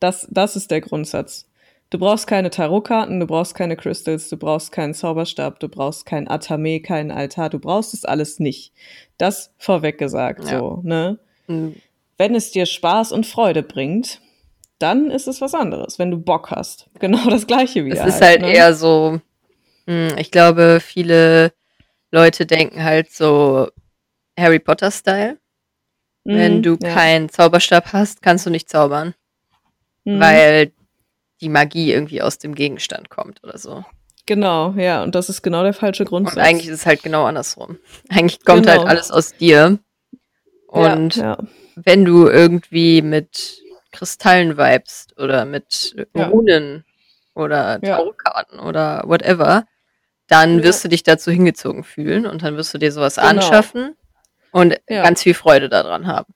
Das, das ist der Grundsatz. Du brauchst keine Tarotkarten, du brauchst keine Crystals, du brauchst keinen Zauberstab, du brauchst kein Atame, keinen Altar, du brauchst es alles nicht. Das vorweg gesagt, Ja. so, ne? Mm, Wenn es dir Spaß und Freude bringt, dann ist es was anderes, wenn du Bock hast. Genau das gleiche wieder. Es ist halt ne? eher so, mm, ich glaube, viele Leute denken halt so Harry Potter-Style. Wenn Mhm, du ja. keinen Zauberstab hast, kannst du nicht zaubern, Mhm. weil die Magie irgendwie aus dem Gegenstand kommt oder so. Genau, ja, und das ist genau der falsche Grundsatz. Und eigentlich ist es halt genau andersrum. Eigentlich kommt Genau. halt alles aus dir. Und ja, ja. wenn du irgendwie mit Kristallen vibest oder mit Ja. Runen oder. Tarotkarten oder whatever, dann wirst du dich dazu hingezogen fühlen und dann wirst du dir sowas Genau. anschaffen und ganz viel Freude daran haben.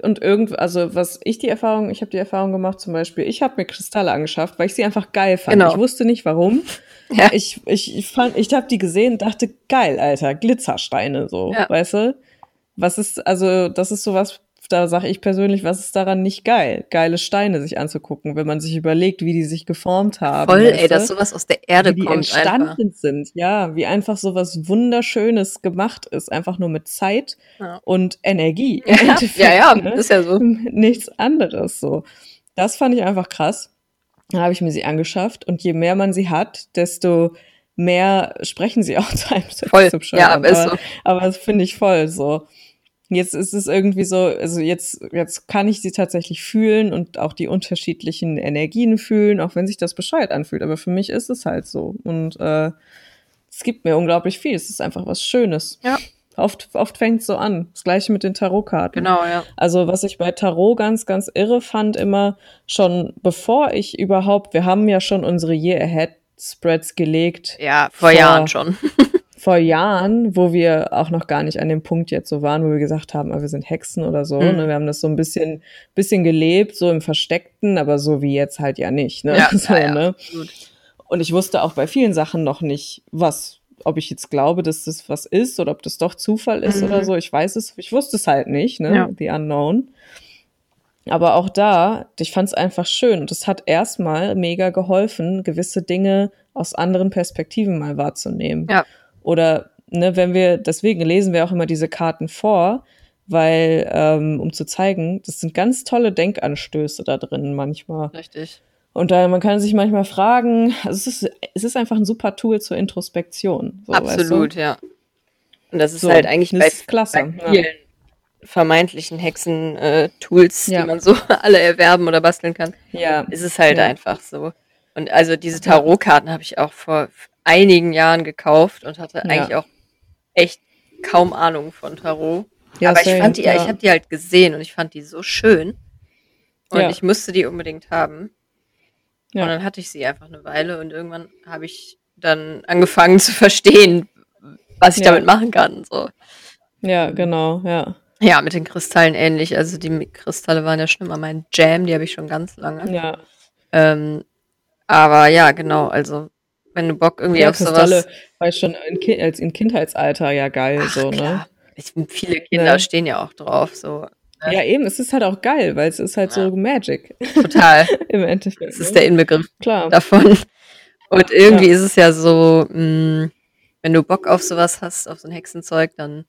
Und irgend, also was ich die Erfahrung, ich habe die Erfahrung gemacht, zum Beispiel, ich habe mir Kristalle angeschafft, weil ich sie einfach geil fand. Genau. Ich wusste nicht warum. Ja. Ich, ich, ich fand, ich habe die gesehen, und dachte, geil, Alter, Glitzersteine, so, Ja. weißt du? Was ist, also, das ist sowas, da sage ich persönlich, was ist daran nicht geil? Geile Steine sich anzugucken, wenn man sich überlegt, wie die sich geformt haben. Voll, ey, dass sowas aus der Erde wie die kommt entstanden einfach. sind, ja, wie einfach so was Wunderschönes gemacht ist, einfach nur mit Zeit Ja. und Energie. Ja, ja, ja, ne? ist ja so. Nichts anderes so. Das fand ich einfach krass. Dann habe ich mir sie angeschafft und je mehr man sie hat, desto mehr sprechen sie auch zu einem. Voll. bescheuert Ja, aber ist so. aber das finde ich voll so. Jetzt ist es irgendwie so, also jetzt, jetzt kann ich sie tatsächlich fühlen und auch die unterschiedlichen Energien fühlen, auch wenn sich das bescheuert anfühlt. Aber für mich ist es halt so. Und äh, es gibt mir unglaublich viel. Es ist einfach was Schönes. Ja. Oft, oft fängt es so an. Das gleiche mit den Tarotkarten. Genau, ja. Also was ich bei Tarot ganz, ganz irre fand, immer schon bevor ich überhaupt, wir haben ja schon unsere Year Ahead Spreads gelegt. Ja, vor, vor Jahren schon. vor Jahren, wo wir auch noch gar nicht an dem Punkt jetzt so waren, wo wir gesagt haben, ah, wir sind Hexen oder so. Mhm. Ne? Wir haben das so ein bisschen, bisschen gelebt, so im Versteckten, aber so wie jetzt halt ja nicht. Ne? Ja, so, ja. Ne? Und ich wusste auch bei vielen Sachen noch nicht, was ob ich jetzt glaube, dass das was ist oder ob das doch Zufall ist mhm. oder so. Ich weiß es, ich wusste es halt nicht, ne? Ja. The Unknown. Aber auch da, ich fand es einfach schön und es hat erstmal mega geholfen, gewisse Dinge aus anderen Perspektiven mal wahrzunehmen. Ja. Oder, ne, wenn wir, deswegen lesen wir auch immer diese Karten vor, weil, ähm, um zu zeigen, das sind ganz tolle Denkanstöße da drin manchmal. Richtig. Und da, man kann sich manchmal fragen, also es ist, es ist einfach ein super Tool zur Introspektion. So, Absolut, weißt du? ja. Und das ist so, halt eigentlich bei, klasse, bei vielen ja. vermeintlichen Hexen-Tools, äh, ja. die man so alle erwerben oder basteln kann. Ja. Ist es halt ja. einfach so. Und also diese Tarotkarten habe ich auch vor einigen Jahren gekauft und hatte eigentlich auch echt kaum Ahnung von Tarot. Ja, Aber ich fand die, ich habe die halt gesehen und ich fand die so schön. Und ich musste die unbedingt haben. Ja. Und dann hatte ich sie einfach eine Weile und irgendwann habe ich dann angefangen zu verstehen, was ich ja. damit machen kann. So. Ja, genau, ja. Ja, mit den Kristallen ähnlich. Also die Kristalle waren ja schon immer mein Jam, die habe ich schon ganz lange. Ja. Ähm, aber ja, genau, also wenn du Bock irgendwie ja, auf Kristalle sowas... war schon in, kind, als in Kindheitsalter ja geil, Ach, so, ne? klar. ne? Ich, viele Kinder ne? stehen ja auch drauf, so. Ja, eben, es ist halt auch geil, weil es ist halt ja. so Magic. Total. Im Endeffekt. Das ist der Inbegriff Klar. davon. Und irgendwie ja. ist es ja so, mh, mm, wenn du Bock auf sowas hast, auf so ein Hexenzeug, dann,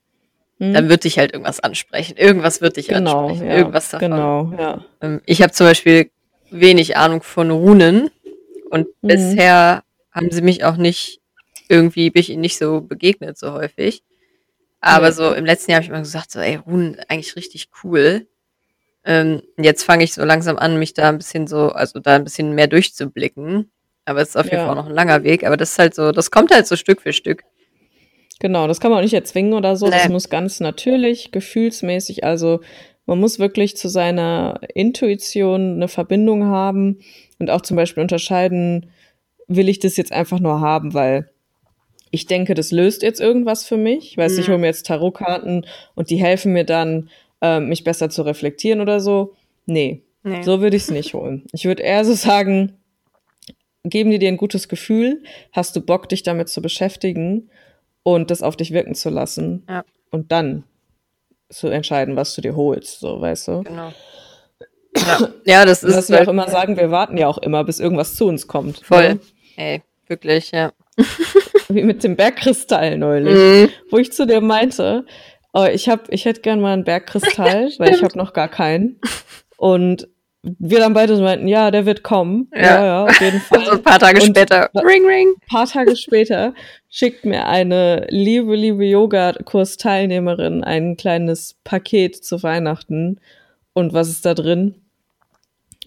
hm. dann wird dich halt irgendwas ansprechen. Irgendwas wird dich genau, ansprechen. Ja, irgendwas davon. Genau, ja. Ähm, ich habe zum Beispiel wenig Ahnung von Runen und mhm. bisher haben sie mich auch nicht irgendwie, bin ich ihnen nicht so begegnet so häufig. Aber so im letzten Jahr habe ich immer gesagt, so, ey, Runen eigentlich richtig cool. Ähm, jetzt fange ich so langsam an, mich da ein bisschen so, also da ein bisschen mehr durchzublicken. Aber es ist auf jeden ja. Fall noch ein langer Weg. Aber das ist halt so, das kommt halt so Stück für Stück. Genau, das kann man auch nicht erzwingen oder so. Nee. Das muss ganz natürlich, gefühlsmäßig. Also man muss wirklich zu seiner Intuition eine Verbindung haben und auch zum Beispiel unterscheiden, will ich das jetzt einfach nur haben, weil ich denke, das löst jetzt irgendwas für mich. Ich weiß, mhm. ich hole mir jetzt Tarotkarten und die helfen mir dann, äh, mich besser zu reflektieren oder so. Nee, nee. so würde ich es nicht holen. Ich würde eher so sagen, geben die dir ein gutes Gefühl, hast du Bock, dich damit zu beschäftigen und das auf dich wirken zu lassen. Ja. Und dann zu entscheiden, was du dir holst, so, weißt du? Genau. Ja, ja das ist. Was wir halt auch immer sagen, wir warten ja auch immer, bis irgendwas zu uns kommt. Voll. Ja? Ne? Ey, wirklich, ja. Wie mit dem Bergkristall neulich, mhm. wo ich zu dir meinte, oh, ich hab, ich hätte gern mal einen Bergkristall, weil ich habe noch gar keinen. Und wir dann beide meinten, ja, der wird kommen. Ja, ja, ja auf jeden Fall. so ein paar Tage und später. Ring, ring. Ein paar Tage später schickt mir eine liebe, liebe Yoga-Kurs-Teilnehmerin ein kleines Paket zu Weihnachten. Und was ist da drin?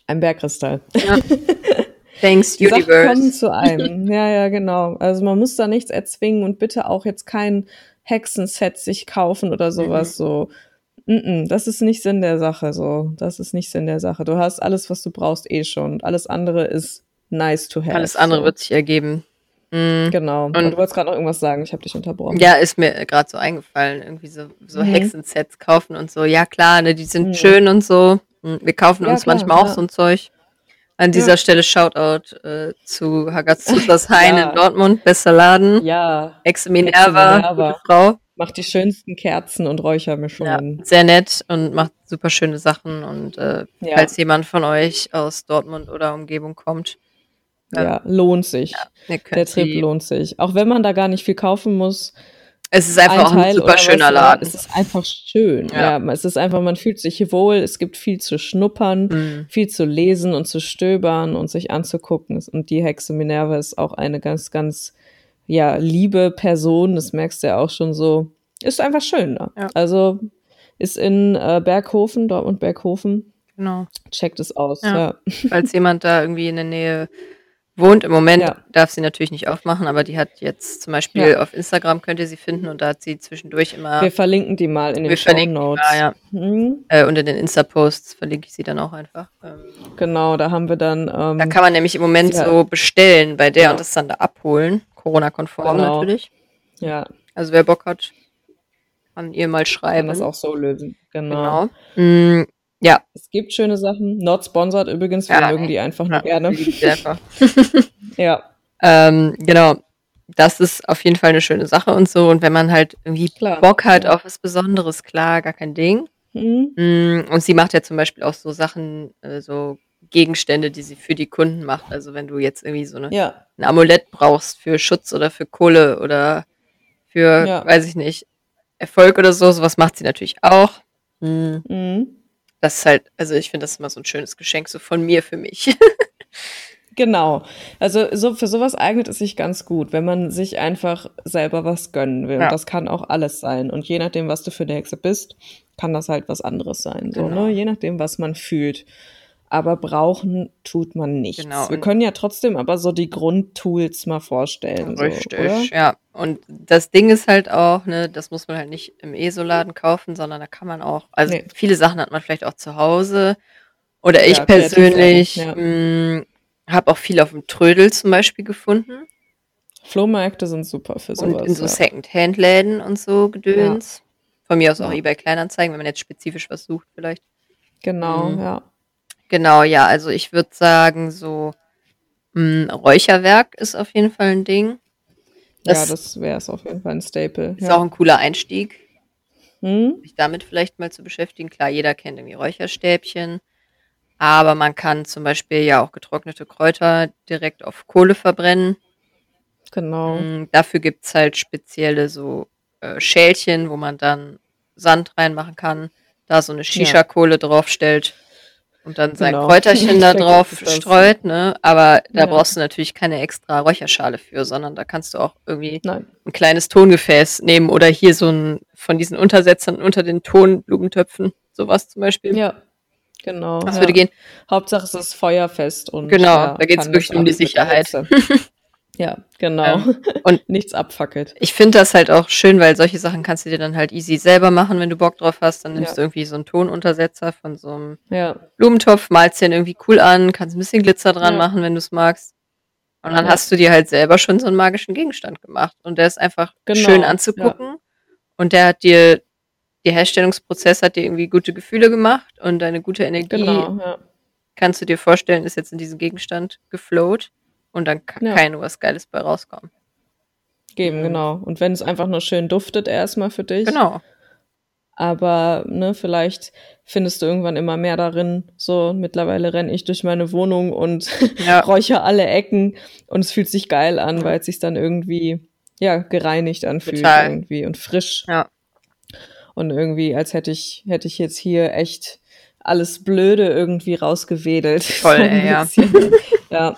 Ein Bergkristall. Ja. Thanks, Universe. Sachen kommen zu einem. ja, ja, genau. Also man muss da nichts erzwingen und bitte auch jetzt kein Hexenset sich kaufen oder sowas. Mhm. So, mm -mm, das ist nicht Sinn der Sache. So, das ist nicht Sinn der Sache. Du hast alles, was du brauchst, eh schon. Alles andere ist nice to have. Alles andere so. wird sich ergeben. Mhm. Genau. Und, und, du wolltest gerade noch irgendwas sagen. Ich habe dich unterbrochen. Ja, ist mir gerade so eingefallen. Irgendwie so, so mhm. Hexensets kaufen und so. Ja, klar, ne, die sind mhm. schön und so. Hm, wir kaufen ja, uns klar, manchmal auch ja. so ein Zeug. An dieser ja. Stelle Shoutout äh, zu Hagazutas Hain ja. in Dortmund, bester Laden. Ja. Ex Minerva, gute Frau. Macht die schönsten Kerzen und Räuchermischungen. Ja, sehr nett und macht super schöne Sachen. Und äh, ja. falls jemand von euch aus Dortmund oder Umgebung kommt. Ja, lohnt sich. Der Trip lohnt sich. Auch wenn man da gar nicht viel kaufen muss, es ist einfach ein auch ein super schöner Laden. Es ist einfach schön. Ja. ja. es ist einfach, man fühlt sich wohl. Es gibt viel zu schnuppern, mhm. viel zu lesen und zu stöbern und sich anzugucken. Und die Hexe Minerva ist auch eine ganz, ganz, ja, liebe Person. Das merkst du ja auch schon so. Ist einfach schön da. Ja. Also ist in äh, Berghofen, Dortmund Berghofen. Genau. Checkt es aus. Ja. ja. Falls jemand da irgendwie in der Nähe wohnt. Im Moment Ja. darf sie natürlich nicht aufmachen, aber die hat jetzt zum Beispiel Ja. auf Instagram könnt ihr sie finden und da hat sie zwischendurch immer, Wir verlinken die mal in den wir Show Notes. mal, ja, Mhm. äh, unter den Insta-Posts verlinke ich sie dann auch einfach. Ähm, Genau, da haben wir dann. Ähm, da kann man nämlich im Moment ja. so bestellen bei der Ja. und das dann da abholen. Corona-konform Genau. natürlich. ja, Also wer Bock hat, kann ihr mal kann schreiben. das auch so lösen. Genau. Genau. Mm, ja, Es gibt schöne Sachen. Not sponsored übrigens. Wir Ja, mögen die einfach nur gerne. einfach. Ja, Ähm, genau. Das ist auf jeden Fall eine schöne Sache und so. Und wenn man halt irgendwie Klar, Bock hat ja. auf was Besonderes, klar, gar kein Ding. Mhm. Mm, Und sie macht ja zum Beispiel auch so Sachen, äh, so Gegenstände, die sie für die Kunden macht. Also wenn du jetzt irgendwie so eine, ja, ein Amulett brauchst für Schutz oder für Kohle oder für, Ja. weiß ich nicht, Erfolg oder so, sowas macht sie natürlich auch. Mm, Mhm. Das ist halt, also ich finde das immer so ein schönes Geschenk, so von mir für mich. Genau. Also so für sowas eignet es sich ganz gut, wenn man sich einfach selber was gönnen will. Ja. Und das kann auch alles sein. Und je nachdem, was du für eine Hexe bist, kann das halt was anderes sein. So, Genau. ne? Je nachdem, was man fühlt. Aber brauchen tut man nichts. Genau, Wir können ja trotzdem aber so die Grundtools mal vorstellen. So, Richtig, oder? ja. Und das Ding ist halt auch, ne, das muss man halt nicht im ESO-Laden kaufen, sondern da kann man auch, also Nee. viele Sachen hat man vielleicht auch zu Hause. Oder ich Ja, persönlich werden, habe auch viel auf dem Trödel zum Beispiel gefunden. Flohmärkte sind super für sowas. und in so ja. Second-Hand-Läden und so Gedöns. Von mir aus auch Ja. eBay Kleinanzeigen, wenn man jetzt spezifisch was sucht vielleicht. Genau, Mhm. ja. Genau, ja, also ich würde sagen, so mh, Räucherwerk ist auf jeden Fall ein Ding. Das, ja, das wäre es auf jeden Fall ein Staple. ist ja. auch ein cooler Einstieg. Hm? sich damit vielleicht mal zu beschäftigen. Klar, jeder kennt irgendwie Räucherstäbchen, aber man kann zum Beispiel ja auch getrocknete Kräuter direkt auf Kohle verbrennen. Genau. Mm, Dafür gibt's halt spezielle so äh, Schälchen, wo man dann Sand reinmachen kann, da so eine Shisha-Kohle draufstellt und dann sein Genau. Kräuterchen da Da drauf es streut, ne? Aber da Ja. brauchst du natürlich keine extra Räucherschale für, sondern da kannst du auch irgendwie Nein. ein kleines Tongefäß nehmen oder hier so ein von diesen Untersetzern unter den Tonblumentöpfen, sowas zum Beispiel. Ja. Genau. Das ja. würde gehen. Hauptsache es ist feuerfest und Genau, ja, da geht's kann wirklich um die Sicherheit. ja, genau. und- nichts abfackelt. Ich finde das halt auch schön, weil solche Sachen kannst du dir dann halt easy selber machen, wenn du Bock drauf hast. Dann nimmst Ja. du irgendwie so einen Tonuntersetzer von so einem Ja, Blumentopf, malst den irgendwie cool an, kannst ein bisschen Glitzer dran Ja. machen, wenn du es magst. Und dann hast du dir halt selber schon so einen magischen Gegenstand gemacht. Und der ist einfach Genau, schön anzugucken. Und der hat dir, der Herstellungsprozess hat dir irgendwie gute Gefühle gemacht und deine gute Energie genau. Kannst du dir vorstellen, ist jetzt in diesen Gegenstand geflowt und dann ka- Ja. kann nur was Geiles bei rauskommen. Geben, Mhm. genau. Und wenn es einfach nur schön duftet erstmal für dich. Genau. Aber ne, vielleicht findest du irgendwann immer mehr darin. So, mittlerweile renne ich durch meine Wohnung und Ja. räuche alle Ecken und es fühlt sich geil an, weil es sich dann irgendwie ja gereinigt anfühlt Total. irgendwie und frisch. Ja. Und irgendwie, als hätte ich, hätte ich jetzt hier echt alles Blöde irgendwie rausgewedelt. Voll, So ey, ja. ja.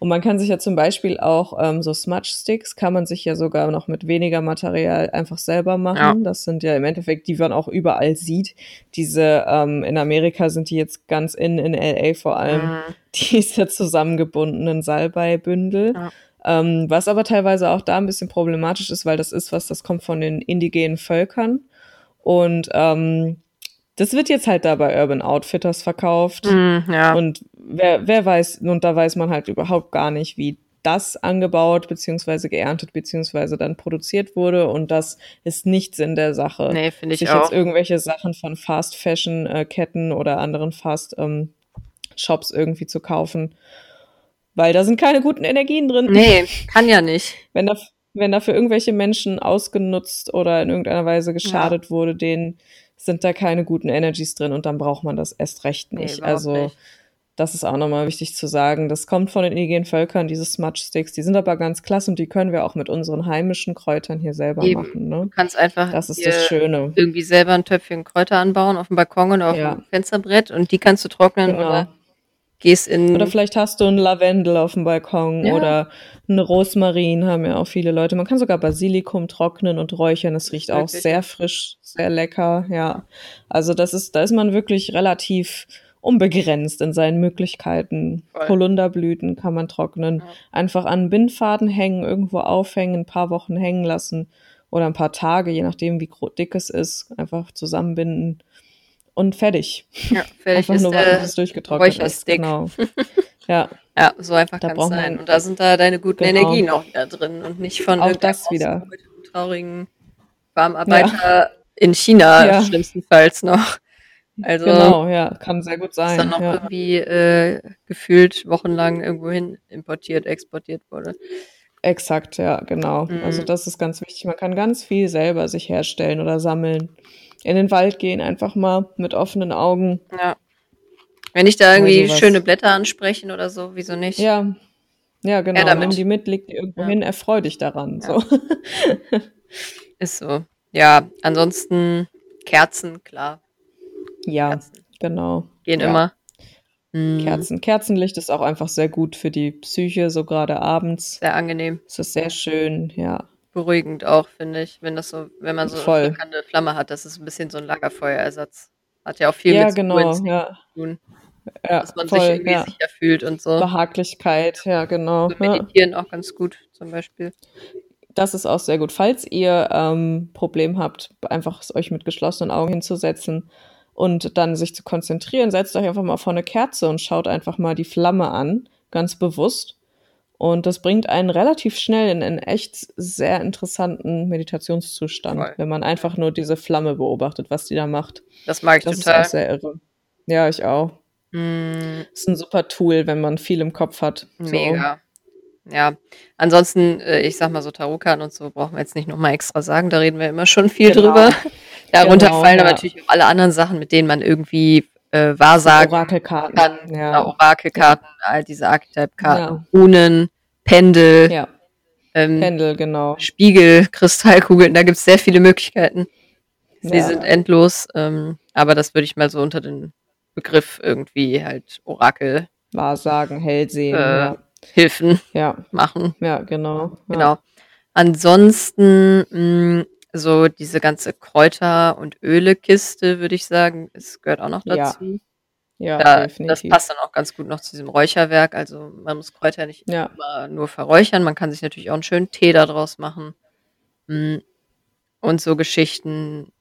Und man kann sich ja zum Beispiel auch ähm, so Smudge-Sticks kann man sich ja sogar noch mit weniger Material einfach selber machen. Ja. Das sind ja im Endeffekt, die man auch überall sieht. Diese, ähm, in Amerika sind die jetzt ganz in, in LA vor allem, Mhm. diese zusammengebundenen Salbeibündel. Ja. Ähm, was aber teilweise auch da ein bisschen problematisch ist, weil das ist was, das kommt von den indigenen Völkern. Und ähm, das wird jetzt halt da bei Urban Outfitters verkauft. Mhm, ja. Und wer, wer weiß, und da weiß man halt überhaupt gar nicht, wie das angebaut, beziehungsweise geerntet, beziehungsweise dann produziert wurde. Und das ist nicht Sinn der Sache. nee, finde ich sich auch. jetzt irgendwelche Sachen von Fast Fashion äh, Ketten oder anderen Fast ähm, Shops irgendwie zu kaufen. Weil da sind keine guten Energien drin. Nee, kann ja nicht. Wenn da, wenn da für irgendwelche Menschen ausgenutzt oder in irgendeiner Weise geschadet wurde, denen sind da keine guten Energies drin und dann braucht man das erst recht Nee, nicht. überhaupt also nicht. das ist auch nochmal wichtig zu sagen. Das kommt von den indigenen Völkern, diese Smudge Sticks. Die sind aber ganz klasse und die können wir auch mit unseren heimischen Kräutern hier selber Eben. machen. Ne? Du kannst einfach Das ist das Schöne. irgendwie selber ein Töpfchen Kräuter anbauen auf dem Balkon oder auf Ja. dem Fensterbrett und die kannst du trocknen Genau. oder gehst in Oder vielleicht hast du einen Lavendel auf dem Balkon Ja. oder eine Rosmarin haben ja auch viele Leute. Man kann sogar Basilikum trocknen und räuchern. Das riecht auch Wirklich? sehr frisch, sehr lecker. Ja, also das ist, da ist man wirklich relativ unbegrenzt in seinen Möglichkeiten. Voll. Holunderblüten kann man trocknen, Ja. einfach an einen Bindfaden hängen, irgendwo aufhängen, ein paar Wochen hängen lassen oder ein paar Tage, je nachdem wie dick es ist, einfach zusammenbinden und fertig. Ja, fertig einfach ist nur der bis es durchgetrocknet ist. Genau. Ja, Ja, so einfach Da kann es sein. Und da sind da deine guten Genau. Energien auch wieder drin und nicht von Auch das wieder. traurigen Farmarbeiter in China Ja. schlimmstenfalls noch. Also genau, ja, kann sehr gut sein. dann noch ja. irgendwie äh, gefühlt wochenlang irgendwohin importiert, exportiert wurde. Exakt, ja, genau. Mhm. Also das ist ganz wichtig. Man kann ganz viel selber sich herstellen oder sammeln. In den Wald gehen, einfach mal mit offenen Augen. Ja. Wenn ich da irgendwie schöne Blätter ansprechen oder so, wieso nicht? Ja, ja, genau. damit. Nimm die mit, leg die irgendwo Ja. hin, erfreu dich daran. Ja. So. Ist so. Ja, ansonsten Kerzen, klar. Ja, Kerzen genau. gehen Ja. immer. Mhm. Kerzen. Kerzenlicht ist auch einfach sehr gut für die Psyche, so gerade abends. Sehr angenehm. Es ist sehr schön, ja. Beruhigend auch, finde ich, wenn das so, wenn man so Voll. eine flickernde Flamme hat, das ist ein bisschen so ein Lagerfeuerersatz. Hat ja auch viel ja, mit genau, Urinstinkt ja. zu tun, ja dass man voll, sich irgendwie ja. sicher fühlt und so. Behaglichkeit, ja, genau. so Ja. meditieren auch ganz gut, zum Beispiel. Das ist auch sehr gut. Falls ihr ähm, Problem habt, einfach euch mit geschlossenen Augen hinzusetzen und dann sich zu konzentrieren, setzt euch einfach mal vor eine Kerze und schaut einfach mal die Flamme an, ganz bewusst. Und das bringt einen relativ schnell in einen echt sehr interessanten Meditationszustand, Voll. wenn man einfach nur diese Flamme beobachtet, was die da macht. Das mag ich Das ist total. auch sehr irre. Ja, ich auch. Mm, Ist ein super Tool, wenn man viel im Kopf hat. So. mega. Ja, ansonsten, äh, ich sag mal so Tarotkarten und so brauchen wir jetzt nicht nochmal extra sagen, da reden wir immer schon viel Genau. drüber. Darunter Genau, fallen aber ja. natürlich auch alle anderen Sachen, mit denen man irgendwie äh, wahrsagen Orakelkarten. kann. Ja. Genau, Orakelkarten, all diese Archetype-Karten, Ja. Runen, Pendel, ja, ähm, Pendel, genau. Spiegel, Kristallkugeln, da gibt's sehr viele Möglichkeiten. Sie Ja. sind endlos, ähm, aber das würde ich mal so unter den Begriff irgendwie halt Orakel Wahrsagen, Hellsehen, Äh. Hilfen ja, machen. ja, genau. Genau. Ansonsten mh, so diese ganze Kräuter- und Öle-Kiste, würde ich sagen, es gehört auch noch Ja, dazu. Ja, Da, das definitiv. passt dann auch ganz gut noch zu diesem Räucherwerk. Also man muss Kräuter nicht Ja, immer nur verräuchern, man kann sich natürlich auch einen schönen Tee daraus machen. Mm. Und so Geschichten,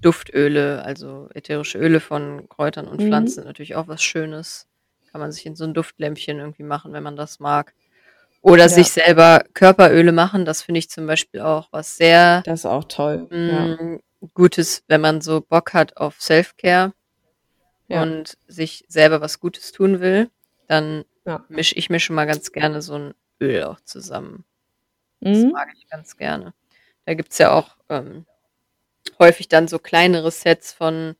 Duftöle, also ätherische Öle von Kräutern und Mhm. Pflanzen, sind natürlich auch was Schönes. Kann man sich in so ein Duftlämpchen irgendwie machen, wenn man das mag. Oder Ja. sich selber Körperöle machen, das finde ich zum Beispiel auch was sehr das ist auch toll. Ja, mm, Gutes, wenn man so Bock hat auf Self-Care Ja. und sich selber was Gutes tun will, dann mische ich mir schon mal ganz gerne so ein Öl auch zusammen. Das mhm. mag ich ganz gerne. Da gibt's ja auch ähm, häufig dann so kleinere Sets von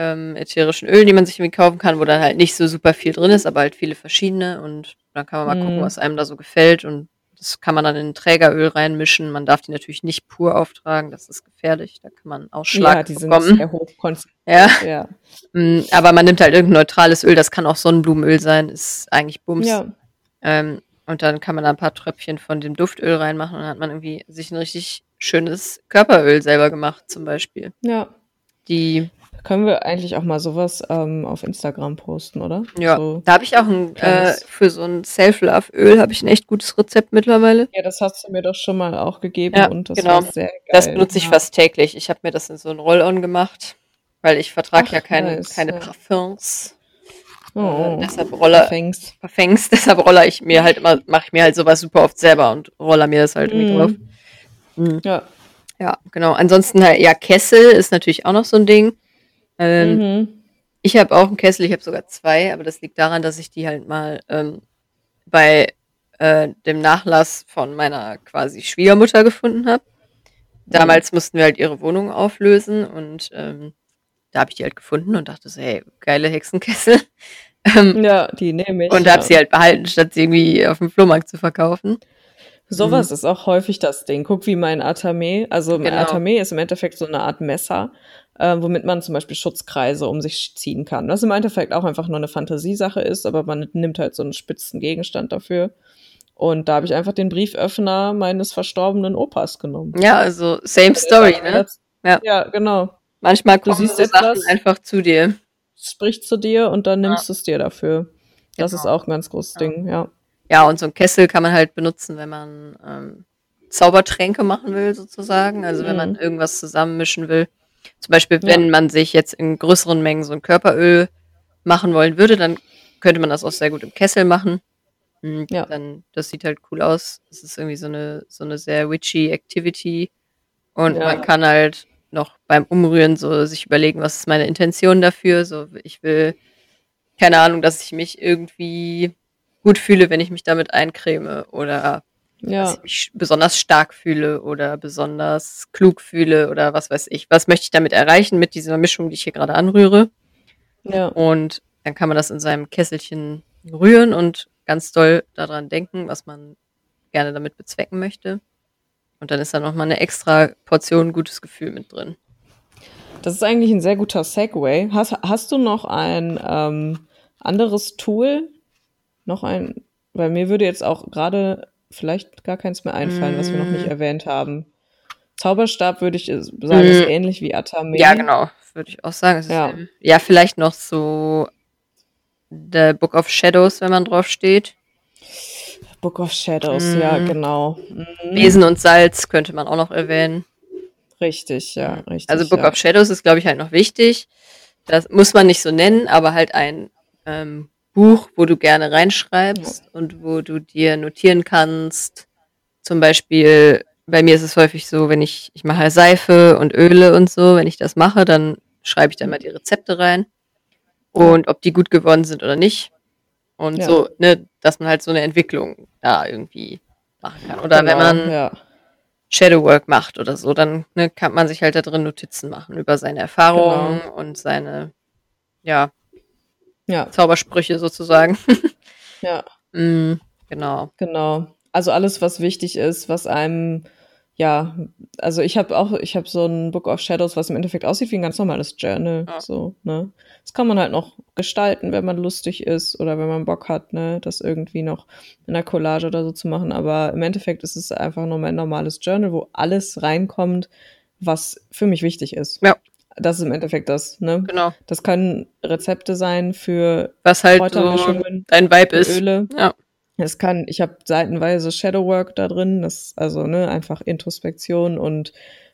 ähm, ätherischen Ölen, die man sich irgendwie kaufen kann, wo dann halt nicht so super viel drin ist, aber halt viele verschiedene und dann kann man mal gucken, Mhm. was einem da so gefällt und das kann man dann in ein Trägeröl reinmischen. Man darf die natürlich nicht pur auftragen, das ist gefährlich, da kann man Ausschlag ja, die sind bekommen. sehr hoch konzentriert. Ja, Ja. mm, aber man nimmt halt irgendein neutrales Öl, das kann auch Sonnenblumenöl sein, ist eigentlich Bums. ja, Ähm, und dann kann man da ein paar Tröpfchen von dem Duftöl reinmachen und dann hat man irgendwie sich ein richtig schönes Körperöl selber gemacht, zum Beispiel. ja. Die, Können wir eigentlich auch mal sowas ähm, auf Instagram posten, oder? ja, So. da habe ich auch ein, äh, für so ein Self-Love-Öl habe ich ein echt gutes Rezept mittlerweile. Ja, das hast du mir doch schon mal auch gegeben Ja, und das genau. war sehr geil. Das benutze ich ja. fast täglich. Ich habe mir das in so ein Roll-On gemacht, weil ich vertrage ja keine, nice, keine ja. Parfums. Oh, Äh, deshalb roller, Fängst. Parfums, deshalb roller ich mir halt immer, mache ich mir halt sowas super oft selber und roller mir das halt irgendwie Mhm. drauf. Mhm. Ja. Ja, genau. Ansonsten ja, Kessel ist natürlich auch noch so ein Ding. Ähm, Mhm. Ich habe auch einen Kessel, ich habe sogar zwei, aber das liegt daran, dass ich die halt mal ähm, bei äh, dem Nachlass von meiner quasi Schwiegermutter gefunden habe. Damals mussten wir halt ihre Wohnung auflösen und ähm, da habe ich die halt gefunden und dachte so, hey, geile Hexenkessel. Ähm, Ja, die nehme ich. und ja. habe sie halt behalten, statt sie irgendwie auf dem Flohmarkt zu verkaufen. Sowas ist auch häufig das Ding. Guck, wie mein Atame. Also mein Genau. Atame ist im Endeffekt so eine Art Messer, äh, womit man zum Beispiel Schutzkreise um sich ziehen kann. Was im Endeffekt auch einfach nur eine Fantasiesache ist, aber man nimmt halt so einen spitzen Gegenstand dafür. Und da habe ich einfach den Brieföffner meines verstorbenen Opas genommen. Ja, also same Story, ne? Ja. Ja, genau. Manchmal kommen siehst Sachen etwas? einfach zu dir. spricht zu dir und dann nimmst du es dir dafür. Das Genau. ist auch ein ganz großes Ja. Ding, ja. Ja, und so ein Kessel kann man halt benutzen, wenn man ähm, Zaubertränke machen will, sozusagen. Also wenn man Mhm. irgendwas zusammenmischen will. Zum Beispiel, Ja. wenn man sich jetzt in größeren Mengen so ein Körperöl machen wollen würde, dann könnte man das auch sehr gut im Kessel machen. Mhm, Ja. Dann, das sieht halt cool aus. Das ist irgendwie so eine, so eine sehr witchy Activity. Und Ja. man kann halt noch beim Umrühren so sich überlegen, was ist meine Intention dafür. So, ich will, keine Ahnung, dass ich mich irgendwie gut fühle, wenn ich mich damit eincreme oder Ja, ich besonders stark fühle oder besonders klug fühle oder was weiß ich. Was möchte ich damit erreichen mit dieser Mischung, die ich hier gerade anrühre? ja, Und dann kann man das in seinem Kesselchen rühren und ganz doll daran denken, was man gerne damit bezwecken möchte. Und dann ist da nochmal eine extra Portion gutes Gefühl mit drin. das ist eigentlich ein sehr guter Segway. Hast, hast du noch ein ähm, anderes Tool? Noch ein, weil mir würde jetzt auch gerade vielleicht gar keins mehr einfallen, was wir noch nicht Mm. erwähnt haben. Zauberstab würde ich äh, sagen, ist Mm. ähnlich wie Atame. Ja, genau, würde ich auch sagen. Es ist Ja. ja, vielleicht noch so The Book of Shadows, wenn man drauf steht. Book of Shadows, ja, Mm. genau. Mhm. Besen und Salz könnte man auch noch erwähnen. Richtig, ja, richtig. Also Book ja. of Shadows ist, glaube ich, halt noch wichtig. Das muss man nicht so nennen, aber halt ein ähm, Buch, wo du gerne reinschreibst und wo du dir notieren kannst. Zum Beispiel, bei mir ist es häufig so, wenn ich, ich mache Seife und Öle und so, wenn ich das mache, dann schreibe ich da mal die Rezepte rein. Und ob die gut geworden sind oder nicht. Und Ja. so, ne, dass man halt so eine Entwicklung da irgendwie machen kann. Oder wenn Genau, man ja. Shadowwork macht oder so, dann ne, kann man sich halt da drin Notizen machen über seine Erfahrungen Genau. und seine ja, ja, Zaubersprüche sozusagen. ja, mm, genau. genau. Also alles, was wichtig ist, was einem, ja, also ich habe auch, ich habe so ein Book of Shadows, was im Endeffekt aussieht wie ein ganz normales Journal, Ja. so, ne. Das kann man halt noch gestalten, wenn man lustig ist oder wenn man Bock hat, ne, das irgendwie noch in einer Collage oder so zu machen. Aber im Endeffekt ist es einfach nur mein normales Journal, wo alles reinkommt, was für mich wichtig ist. Ja. Das ist im Endeffekt das, ne. Genau. Das können Rezepte sein für Was halt so dein Vibe ist. Öle. Ja. Es kann, ich habe seitenweise Shadowwork da drin, das also ne einfach Introspektion und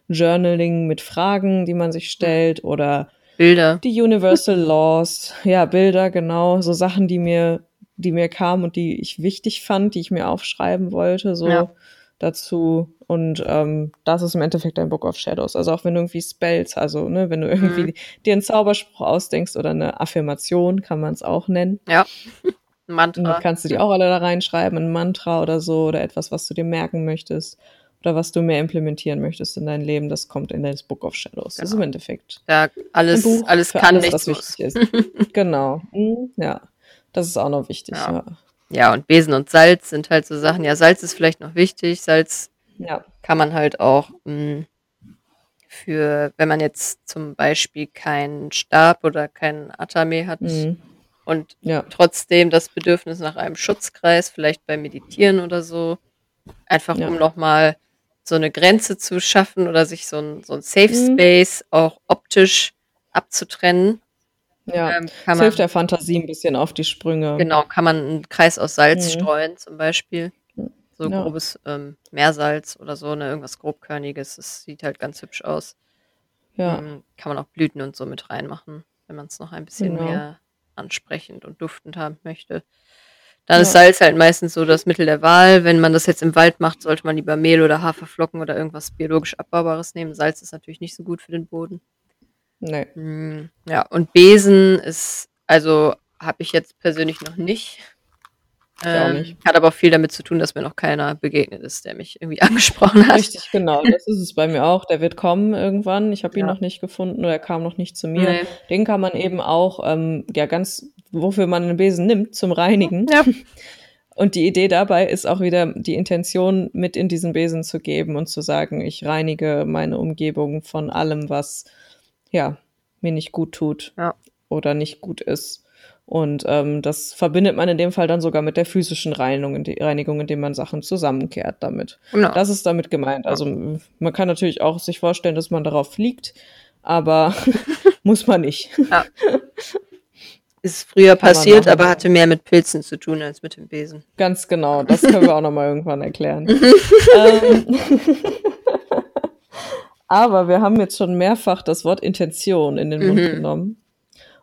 Journaling mit Fragen, die man sich stellt oder Bilder. die Universal Laws, ja Bilder genau, so Sachen, die mir, die mir kamen und die ich wichtig fand, die ich mir aufschreiben wollte, so Ja. Dazu und ähm, das ist im Endeffekt ein Book of Shadows. Also auch wenn du irgendwie Spells, also ne, wenn du irgendwie Mhm. dir einen Zauberspruch ausdenkst oder eine Affirmation, kann man es auch nennen. Und Mantra. dann kannst du die auch alle da reinschreiben, ein Mantra oder so oder etwas, was du dir merken möchtest oder was du mehr implementieren möchtest in dein Leben. Das kommt in das Book of Shadows. Das ist im Genau. Endeffekt ein alles, alles kann, alles, nichts was wichtig ist. genau. Mhm, Ja, das ist auch noch wichtig. Ja. Ja. Ja, und Besen und Salz sind halt so Sachen. Ja, Salz ist vielleicht noch wichtig. Salz Ja. kann man halt auch mh, für, wenn man jetzt zum Beispiel keinen Stab oder keinen Atame hat Mhm. und Ja. trotzdem das Bedürfnis nach einem Schutzkreis, vielleicht beim Meditieren oder so, einfach Ja. um nochmal so eine Grenze zu schaffen oder sich so ein, so ein Safe Mhm. Space auch optisch abzutrennen, Ja. ähm, Das kann man, hilft der Fantasie ein bisschen auf die Sprünge. genau, kann man einen Kreis aus Salz Mhm. streuen zum Beispiel. So Ja. grobes ähm, Meersalz oder so, ne, irgendwas grobkörniges. Das sieht halt ganz hübsch aus. Ja. Ähm, kann man auch Blüten und so mit reinmachen, wenn man es noch ein bisschen Genau. mehr ansprechend und duftend haben möchte. Dann ist Ja. Salz halt meistens so das Mittel der Wahl. Wenn man das jetzt im Wald macht, sollte man lieber Mehl oder Haferflocken oder irgendwas biologisch Abbaubares nehmen. Salz ist natürlich nicht so gut für den Boden. Nee. Mm, Ja, und Besen ist, also habe ich jetzt persönlich noch nicht. Ähm, nicht. Hat aber auch viel damit zu tun, dass mir noch keiner begegnet ist, der mich irgendwie angesprochen hat. Richtig, genau. Das ist es bei mir auch. Der wird kommen irgendwann. Ich habe ihn Ja. noch nicht gefunden oder er kam noch nicht zu mir. Nee. Den kann man eben auch, ähm, ja, ganz, wofür man einen Besen nimmt, zum Reinigen. Ja. Und die Idee dabei ist auch wieder die Intention mit in diesen Besen zu geben und zu sagen, ich reinige meine Umgebung von allem, was, ja, mir nicht gut tut Ja. oder nicht gut ist. Und ähm, das verbindet man in dem Fall dann sogar mit der physischen Reinigung, die Reinigung, indem man Sachen zusammenkehrt damit. Genau. Das ist damit gemeint. Also man kann natürlich auch sich vorstellen, dass man darauf fliegt, aber muss man nicht. Ist früher passiert, aber hatte mehr mit Pilzen zu tun als mit dem Besen. Ganz genau, das können wir auch nochmal irgendwann erklären. ähm, aber wir haben jetzt schon mehrfach das Wort Intention in den Mund mhm. genommen.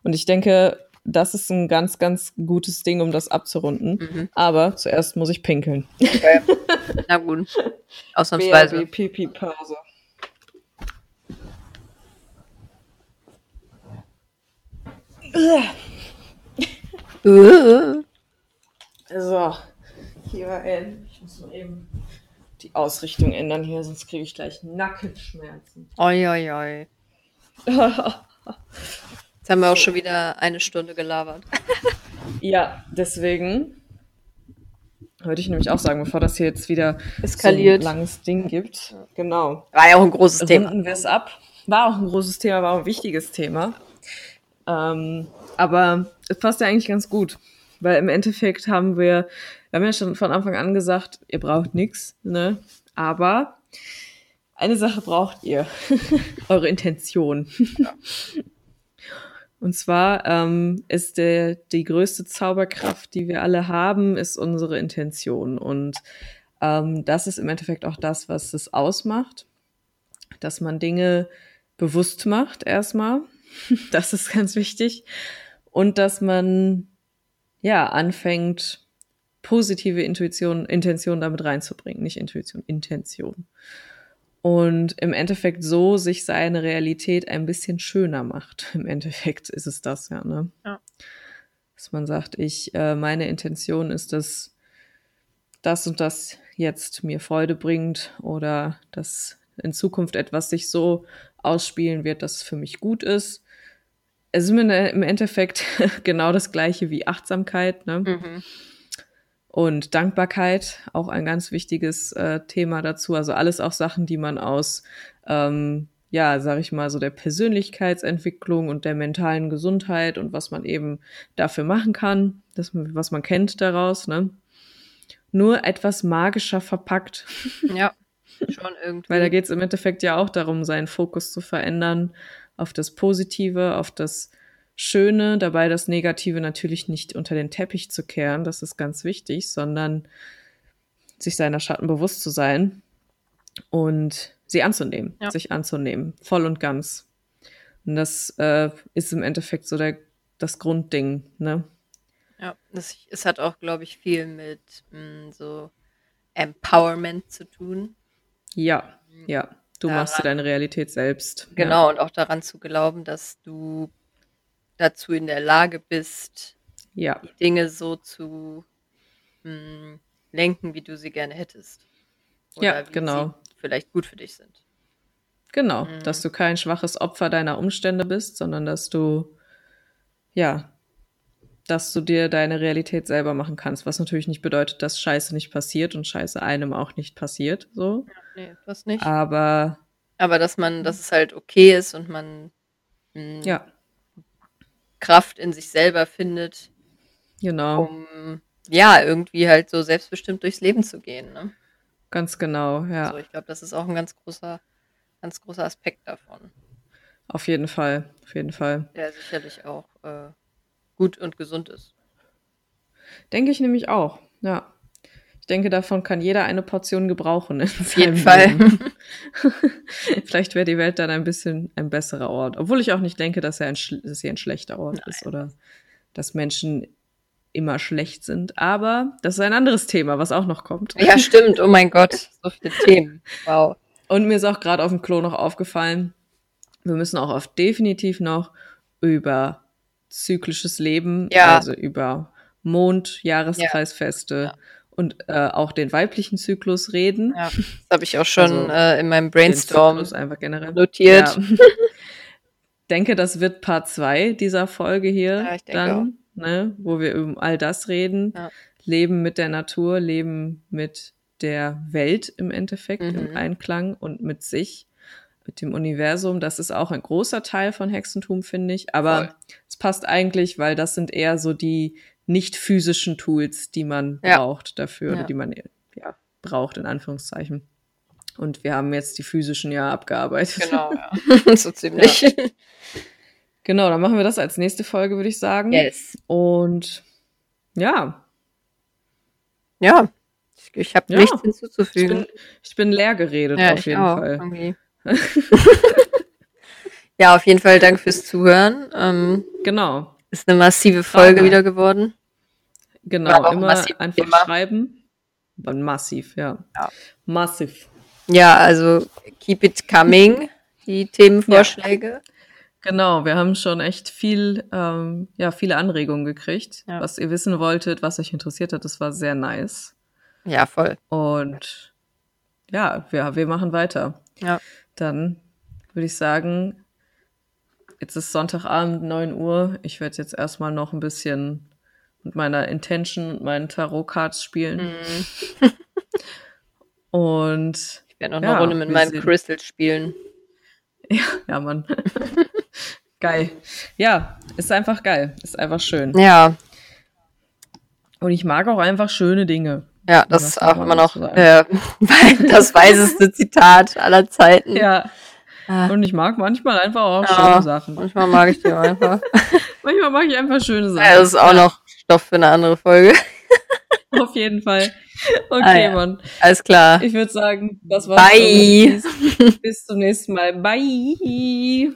Und ich denke, das ist ein ganz, ganz gutes Ding, um das abzurunden. Mhm. Aber zuerst muss ich pinkeln. Okay. Na gut. Ausnahmsweise. Pipi-Pause. so, hier ein. Ich muss mal eben die Ausrichtung ändern hier, sonst kriege ich gleich Nackenschmerzen. Oi, oi, oi. Jetzt haben wir auch schon wieder eine Stunde gelabert. ja, deswegen würde ich nämlich auch sagen, bevor das hier jetzt wieder eskaliert, so ein langes Ding gibt. Genau. War ja auch ein großes Runden Thema. wir es ab. War auch ein großes Thema, war auch ein wichtiges Thema. Ähm, aber es passt ja eigentlich ganz gut, weil im Endeffekt haben wir, wir haben ja schon von Anfang an gesagt, ihr braucht nichts, ne? Aber eine Sache braucht ihr, eure Intention. Ja. Und zwar ähm, ist der, die größte Zauberkraft, die wir alle haben, ist unsere Intention. Und ähm, das ist im Endeffekt auch das, was es ausmacht, dass man Dinge bewusst macht erstmal. das ist ganz wichtig. Und dass man ja anfängt, positive Intuition, Intention damit reinzubringen. Nicht Intuition, Intention und im Endeffekt so sich seine Realität ein bisschen schöner macht. Im Endeffekt ist es das ja, ne? Ja. Dass man sagt, ich, äh, meine Intention ist, dass das und das jetzt mir Freude bringt oder dass in Zukunft etwas sich so ausspielen wird, dass es für mich gut ist. Es ist im Endeffekt genau das gleiche wie Achtsamkeit, ne? Mhm. Und Dankbarkeit, auch ein ganz wichtiges äh, Thema dazu. Also alles auch Sachen, die man aus, ähm, ja, sag ich mal, so der Persönlichkeitsentwicklung und der mentalen Gesundheit und was man eben dafür machen kann, das, was man kennt daraus, ne? Nur etwas magischer verpackt. Ja, schon irgendwie. Weil da geht es im Endeffekt ja auch darum, seinen Fokus zu verändern auf das Positive, auf das Schöne, dabei das Negative natürlich nicht unter den Teppich zu kehren, das ist ganz wichtig, sondern sich seiner Schatten bewusst zu sein und sie anzunehmen, ja. sich anzunehmen, voll und ganz. Und das äh, ist im Endeffekt so der, das Grundding, ne? Ja, das, es hat auch, glaube ich, viel mit mh, mm, so Empowerment zu tun. Ja, ja. Du daran, machst dir deine Realität selbst. Genau, ja. und auch daran zu glauben, dass du dazu in der Lage bist, ja. die Dinge so zu mh, hm, lenken, wie du sie gerne hättest. Oder ja, genau. vielleicht gut für dich sind. Genau, mhm. dass du kein schwaches Opfer deiner Umstände bist, sondern dass du, ja, dass du dir deine Realität selber machen kannst, was natürlich nicht bedeutet, dass Scheiße nicht passiert und Scheiße einem auch nicht passiert, so. Ja, nee, das nicht. Aber. Aber dass man, dass es halt okay ist und man mh, hm, ja. Kraft in sich selber findet. Genau. Um ja, irgendwie halt so selbstbestimmt durchs Leben zu gehen. Ne? Ganz genau, ja. Also ich glaube, das ist auch ein ganz großer, ganz großer Aspekt davon. Auf jeden Fall, auf jeden Fall. Der sicherlich auch äh, gut und gesund ist. Denke ich nämlich auch, ja. Ich denke, davon kann jeder eine Portion gebrauchen. Auf jeden Fall. Vielleicht wäre die Welt dann ein bisschen ein besserer Ort. Obwohl ich auch nicht denke, dass, er ein, dass sie ein schlechter Ort Nein. ist oder dass Menschen immer schlecht sind. Aber das ist ein anderes Thema, was auch noch kommt. Ja, stimmt. Oh mein Gott, so viele Themen. Wow. Und mir ist auch gerade auf dem Klo noch aufgefallen, wir müssen auch auf definitiv noch über zyklisches Leben, ja. also über Mond, Jahreskreisfeste, ja. Ja und äh, auch den weiblichen Zyklus reden. Ja, das habe ich auch schon also, äh, in meinem Brainstorm einfach generell notiert. Ja. denke, das wird Part 2 dieser Folge hier ja, dann, ne, wo wir über all das reden. Ja. Leben mit der Natur, Leben mit der Welt im Endeffekt, mhm. im Einklang und mit sich, mit dem Universum. Das ist auch ein großer Teil von Hexentum, finde ich. Aber es passt eigentlich, weil das sind eher so die nicht physischen Tools, die man ja. braucht dafür, ja. die man ja, braucht, in Anführungszeichen. Und wir haben jetzt die physischen ja abgearbeitet. Genau, ja. so ziemlich. Ja. Genau, dann machen wir das als nächste Folge, würde ich sagen. Yes. Und ja, Ja. Ich, ich habe Ja. nichts ich hinzuzufügen. bin, ich bin leer geredet ja, auf jeden auch, Fall. ja, auf jeden Fall danke fürs Zuhören. Ähm, Genau, ist eine massive Folge Frage. wieder geworden. Genau. Immer einfach Thema. schreiben. Massiv, ja. Ja. Massiv. Ja, also keep it coming, die Themenvorschläge. Genau, wir haben schon echt viel, ähm, ja, viele Anregungen gekriegt, Ja. was ihr wissen wolltet, was euch interessiert hat. Das war sehr nice. Ja, voll. Und ja, wir, wir machen weiter. Ja. Dann würde ich sagen, jetzt ist Sonntagabend, 9 Uhr. Ich werde jetzt erstmal noch ein bisschen mit meiner Intention und meinen Tarot-Cards spielen. Mhm. Und Ich werde noch Ja, eine Runde mit wir meinen sehen. Crystals spielen. ja, Mann. geil. Ja, ist einfach geil. Ist einfach schön. Ja, Und ich mag auch einfach schöne Dinge. ja, das ist auch immer noch äh, das weiseste Zitat aller Zeiten. Ja. Ah. Und ich mag manchmal einfach auch Ja. schöne Sachen. Manchmal mag ich die auch einfach. Manchmal mag ich einfach schöne Sachen. Ja, das ist auch noch Stoff für eine andere Folge. Auf jeden Fall. Okay, Ah, ja. Mann. Alles klar. Ich würde sagen, das war's. Bye. Bis zum nächsten Mal. Bye.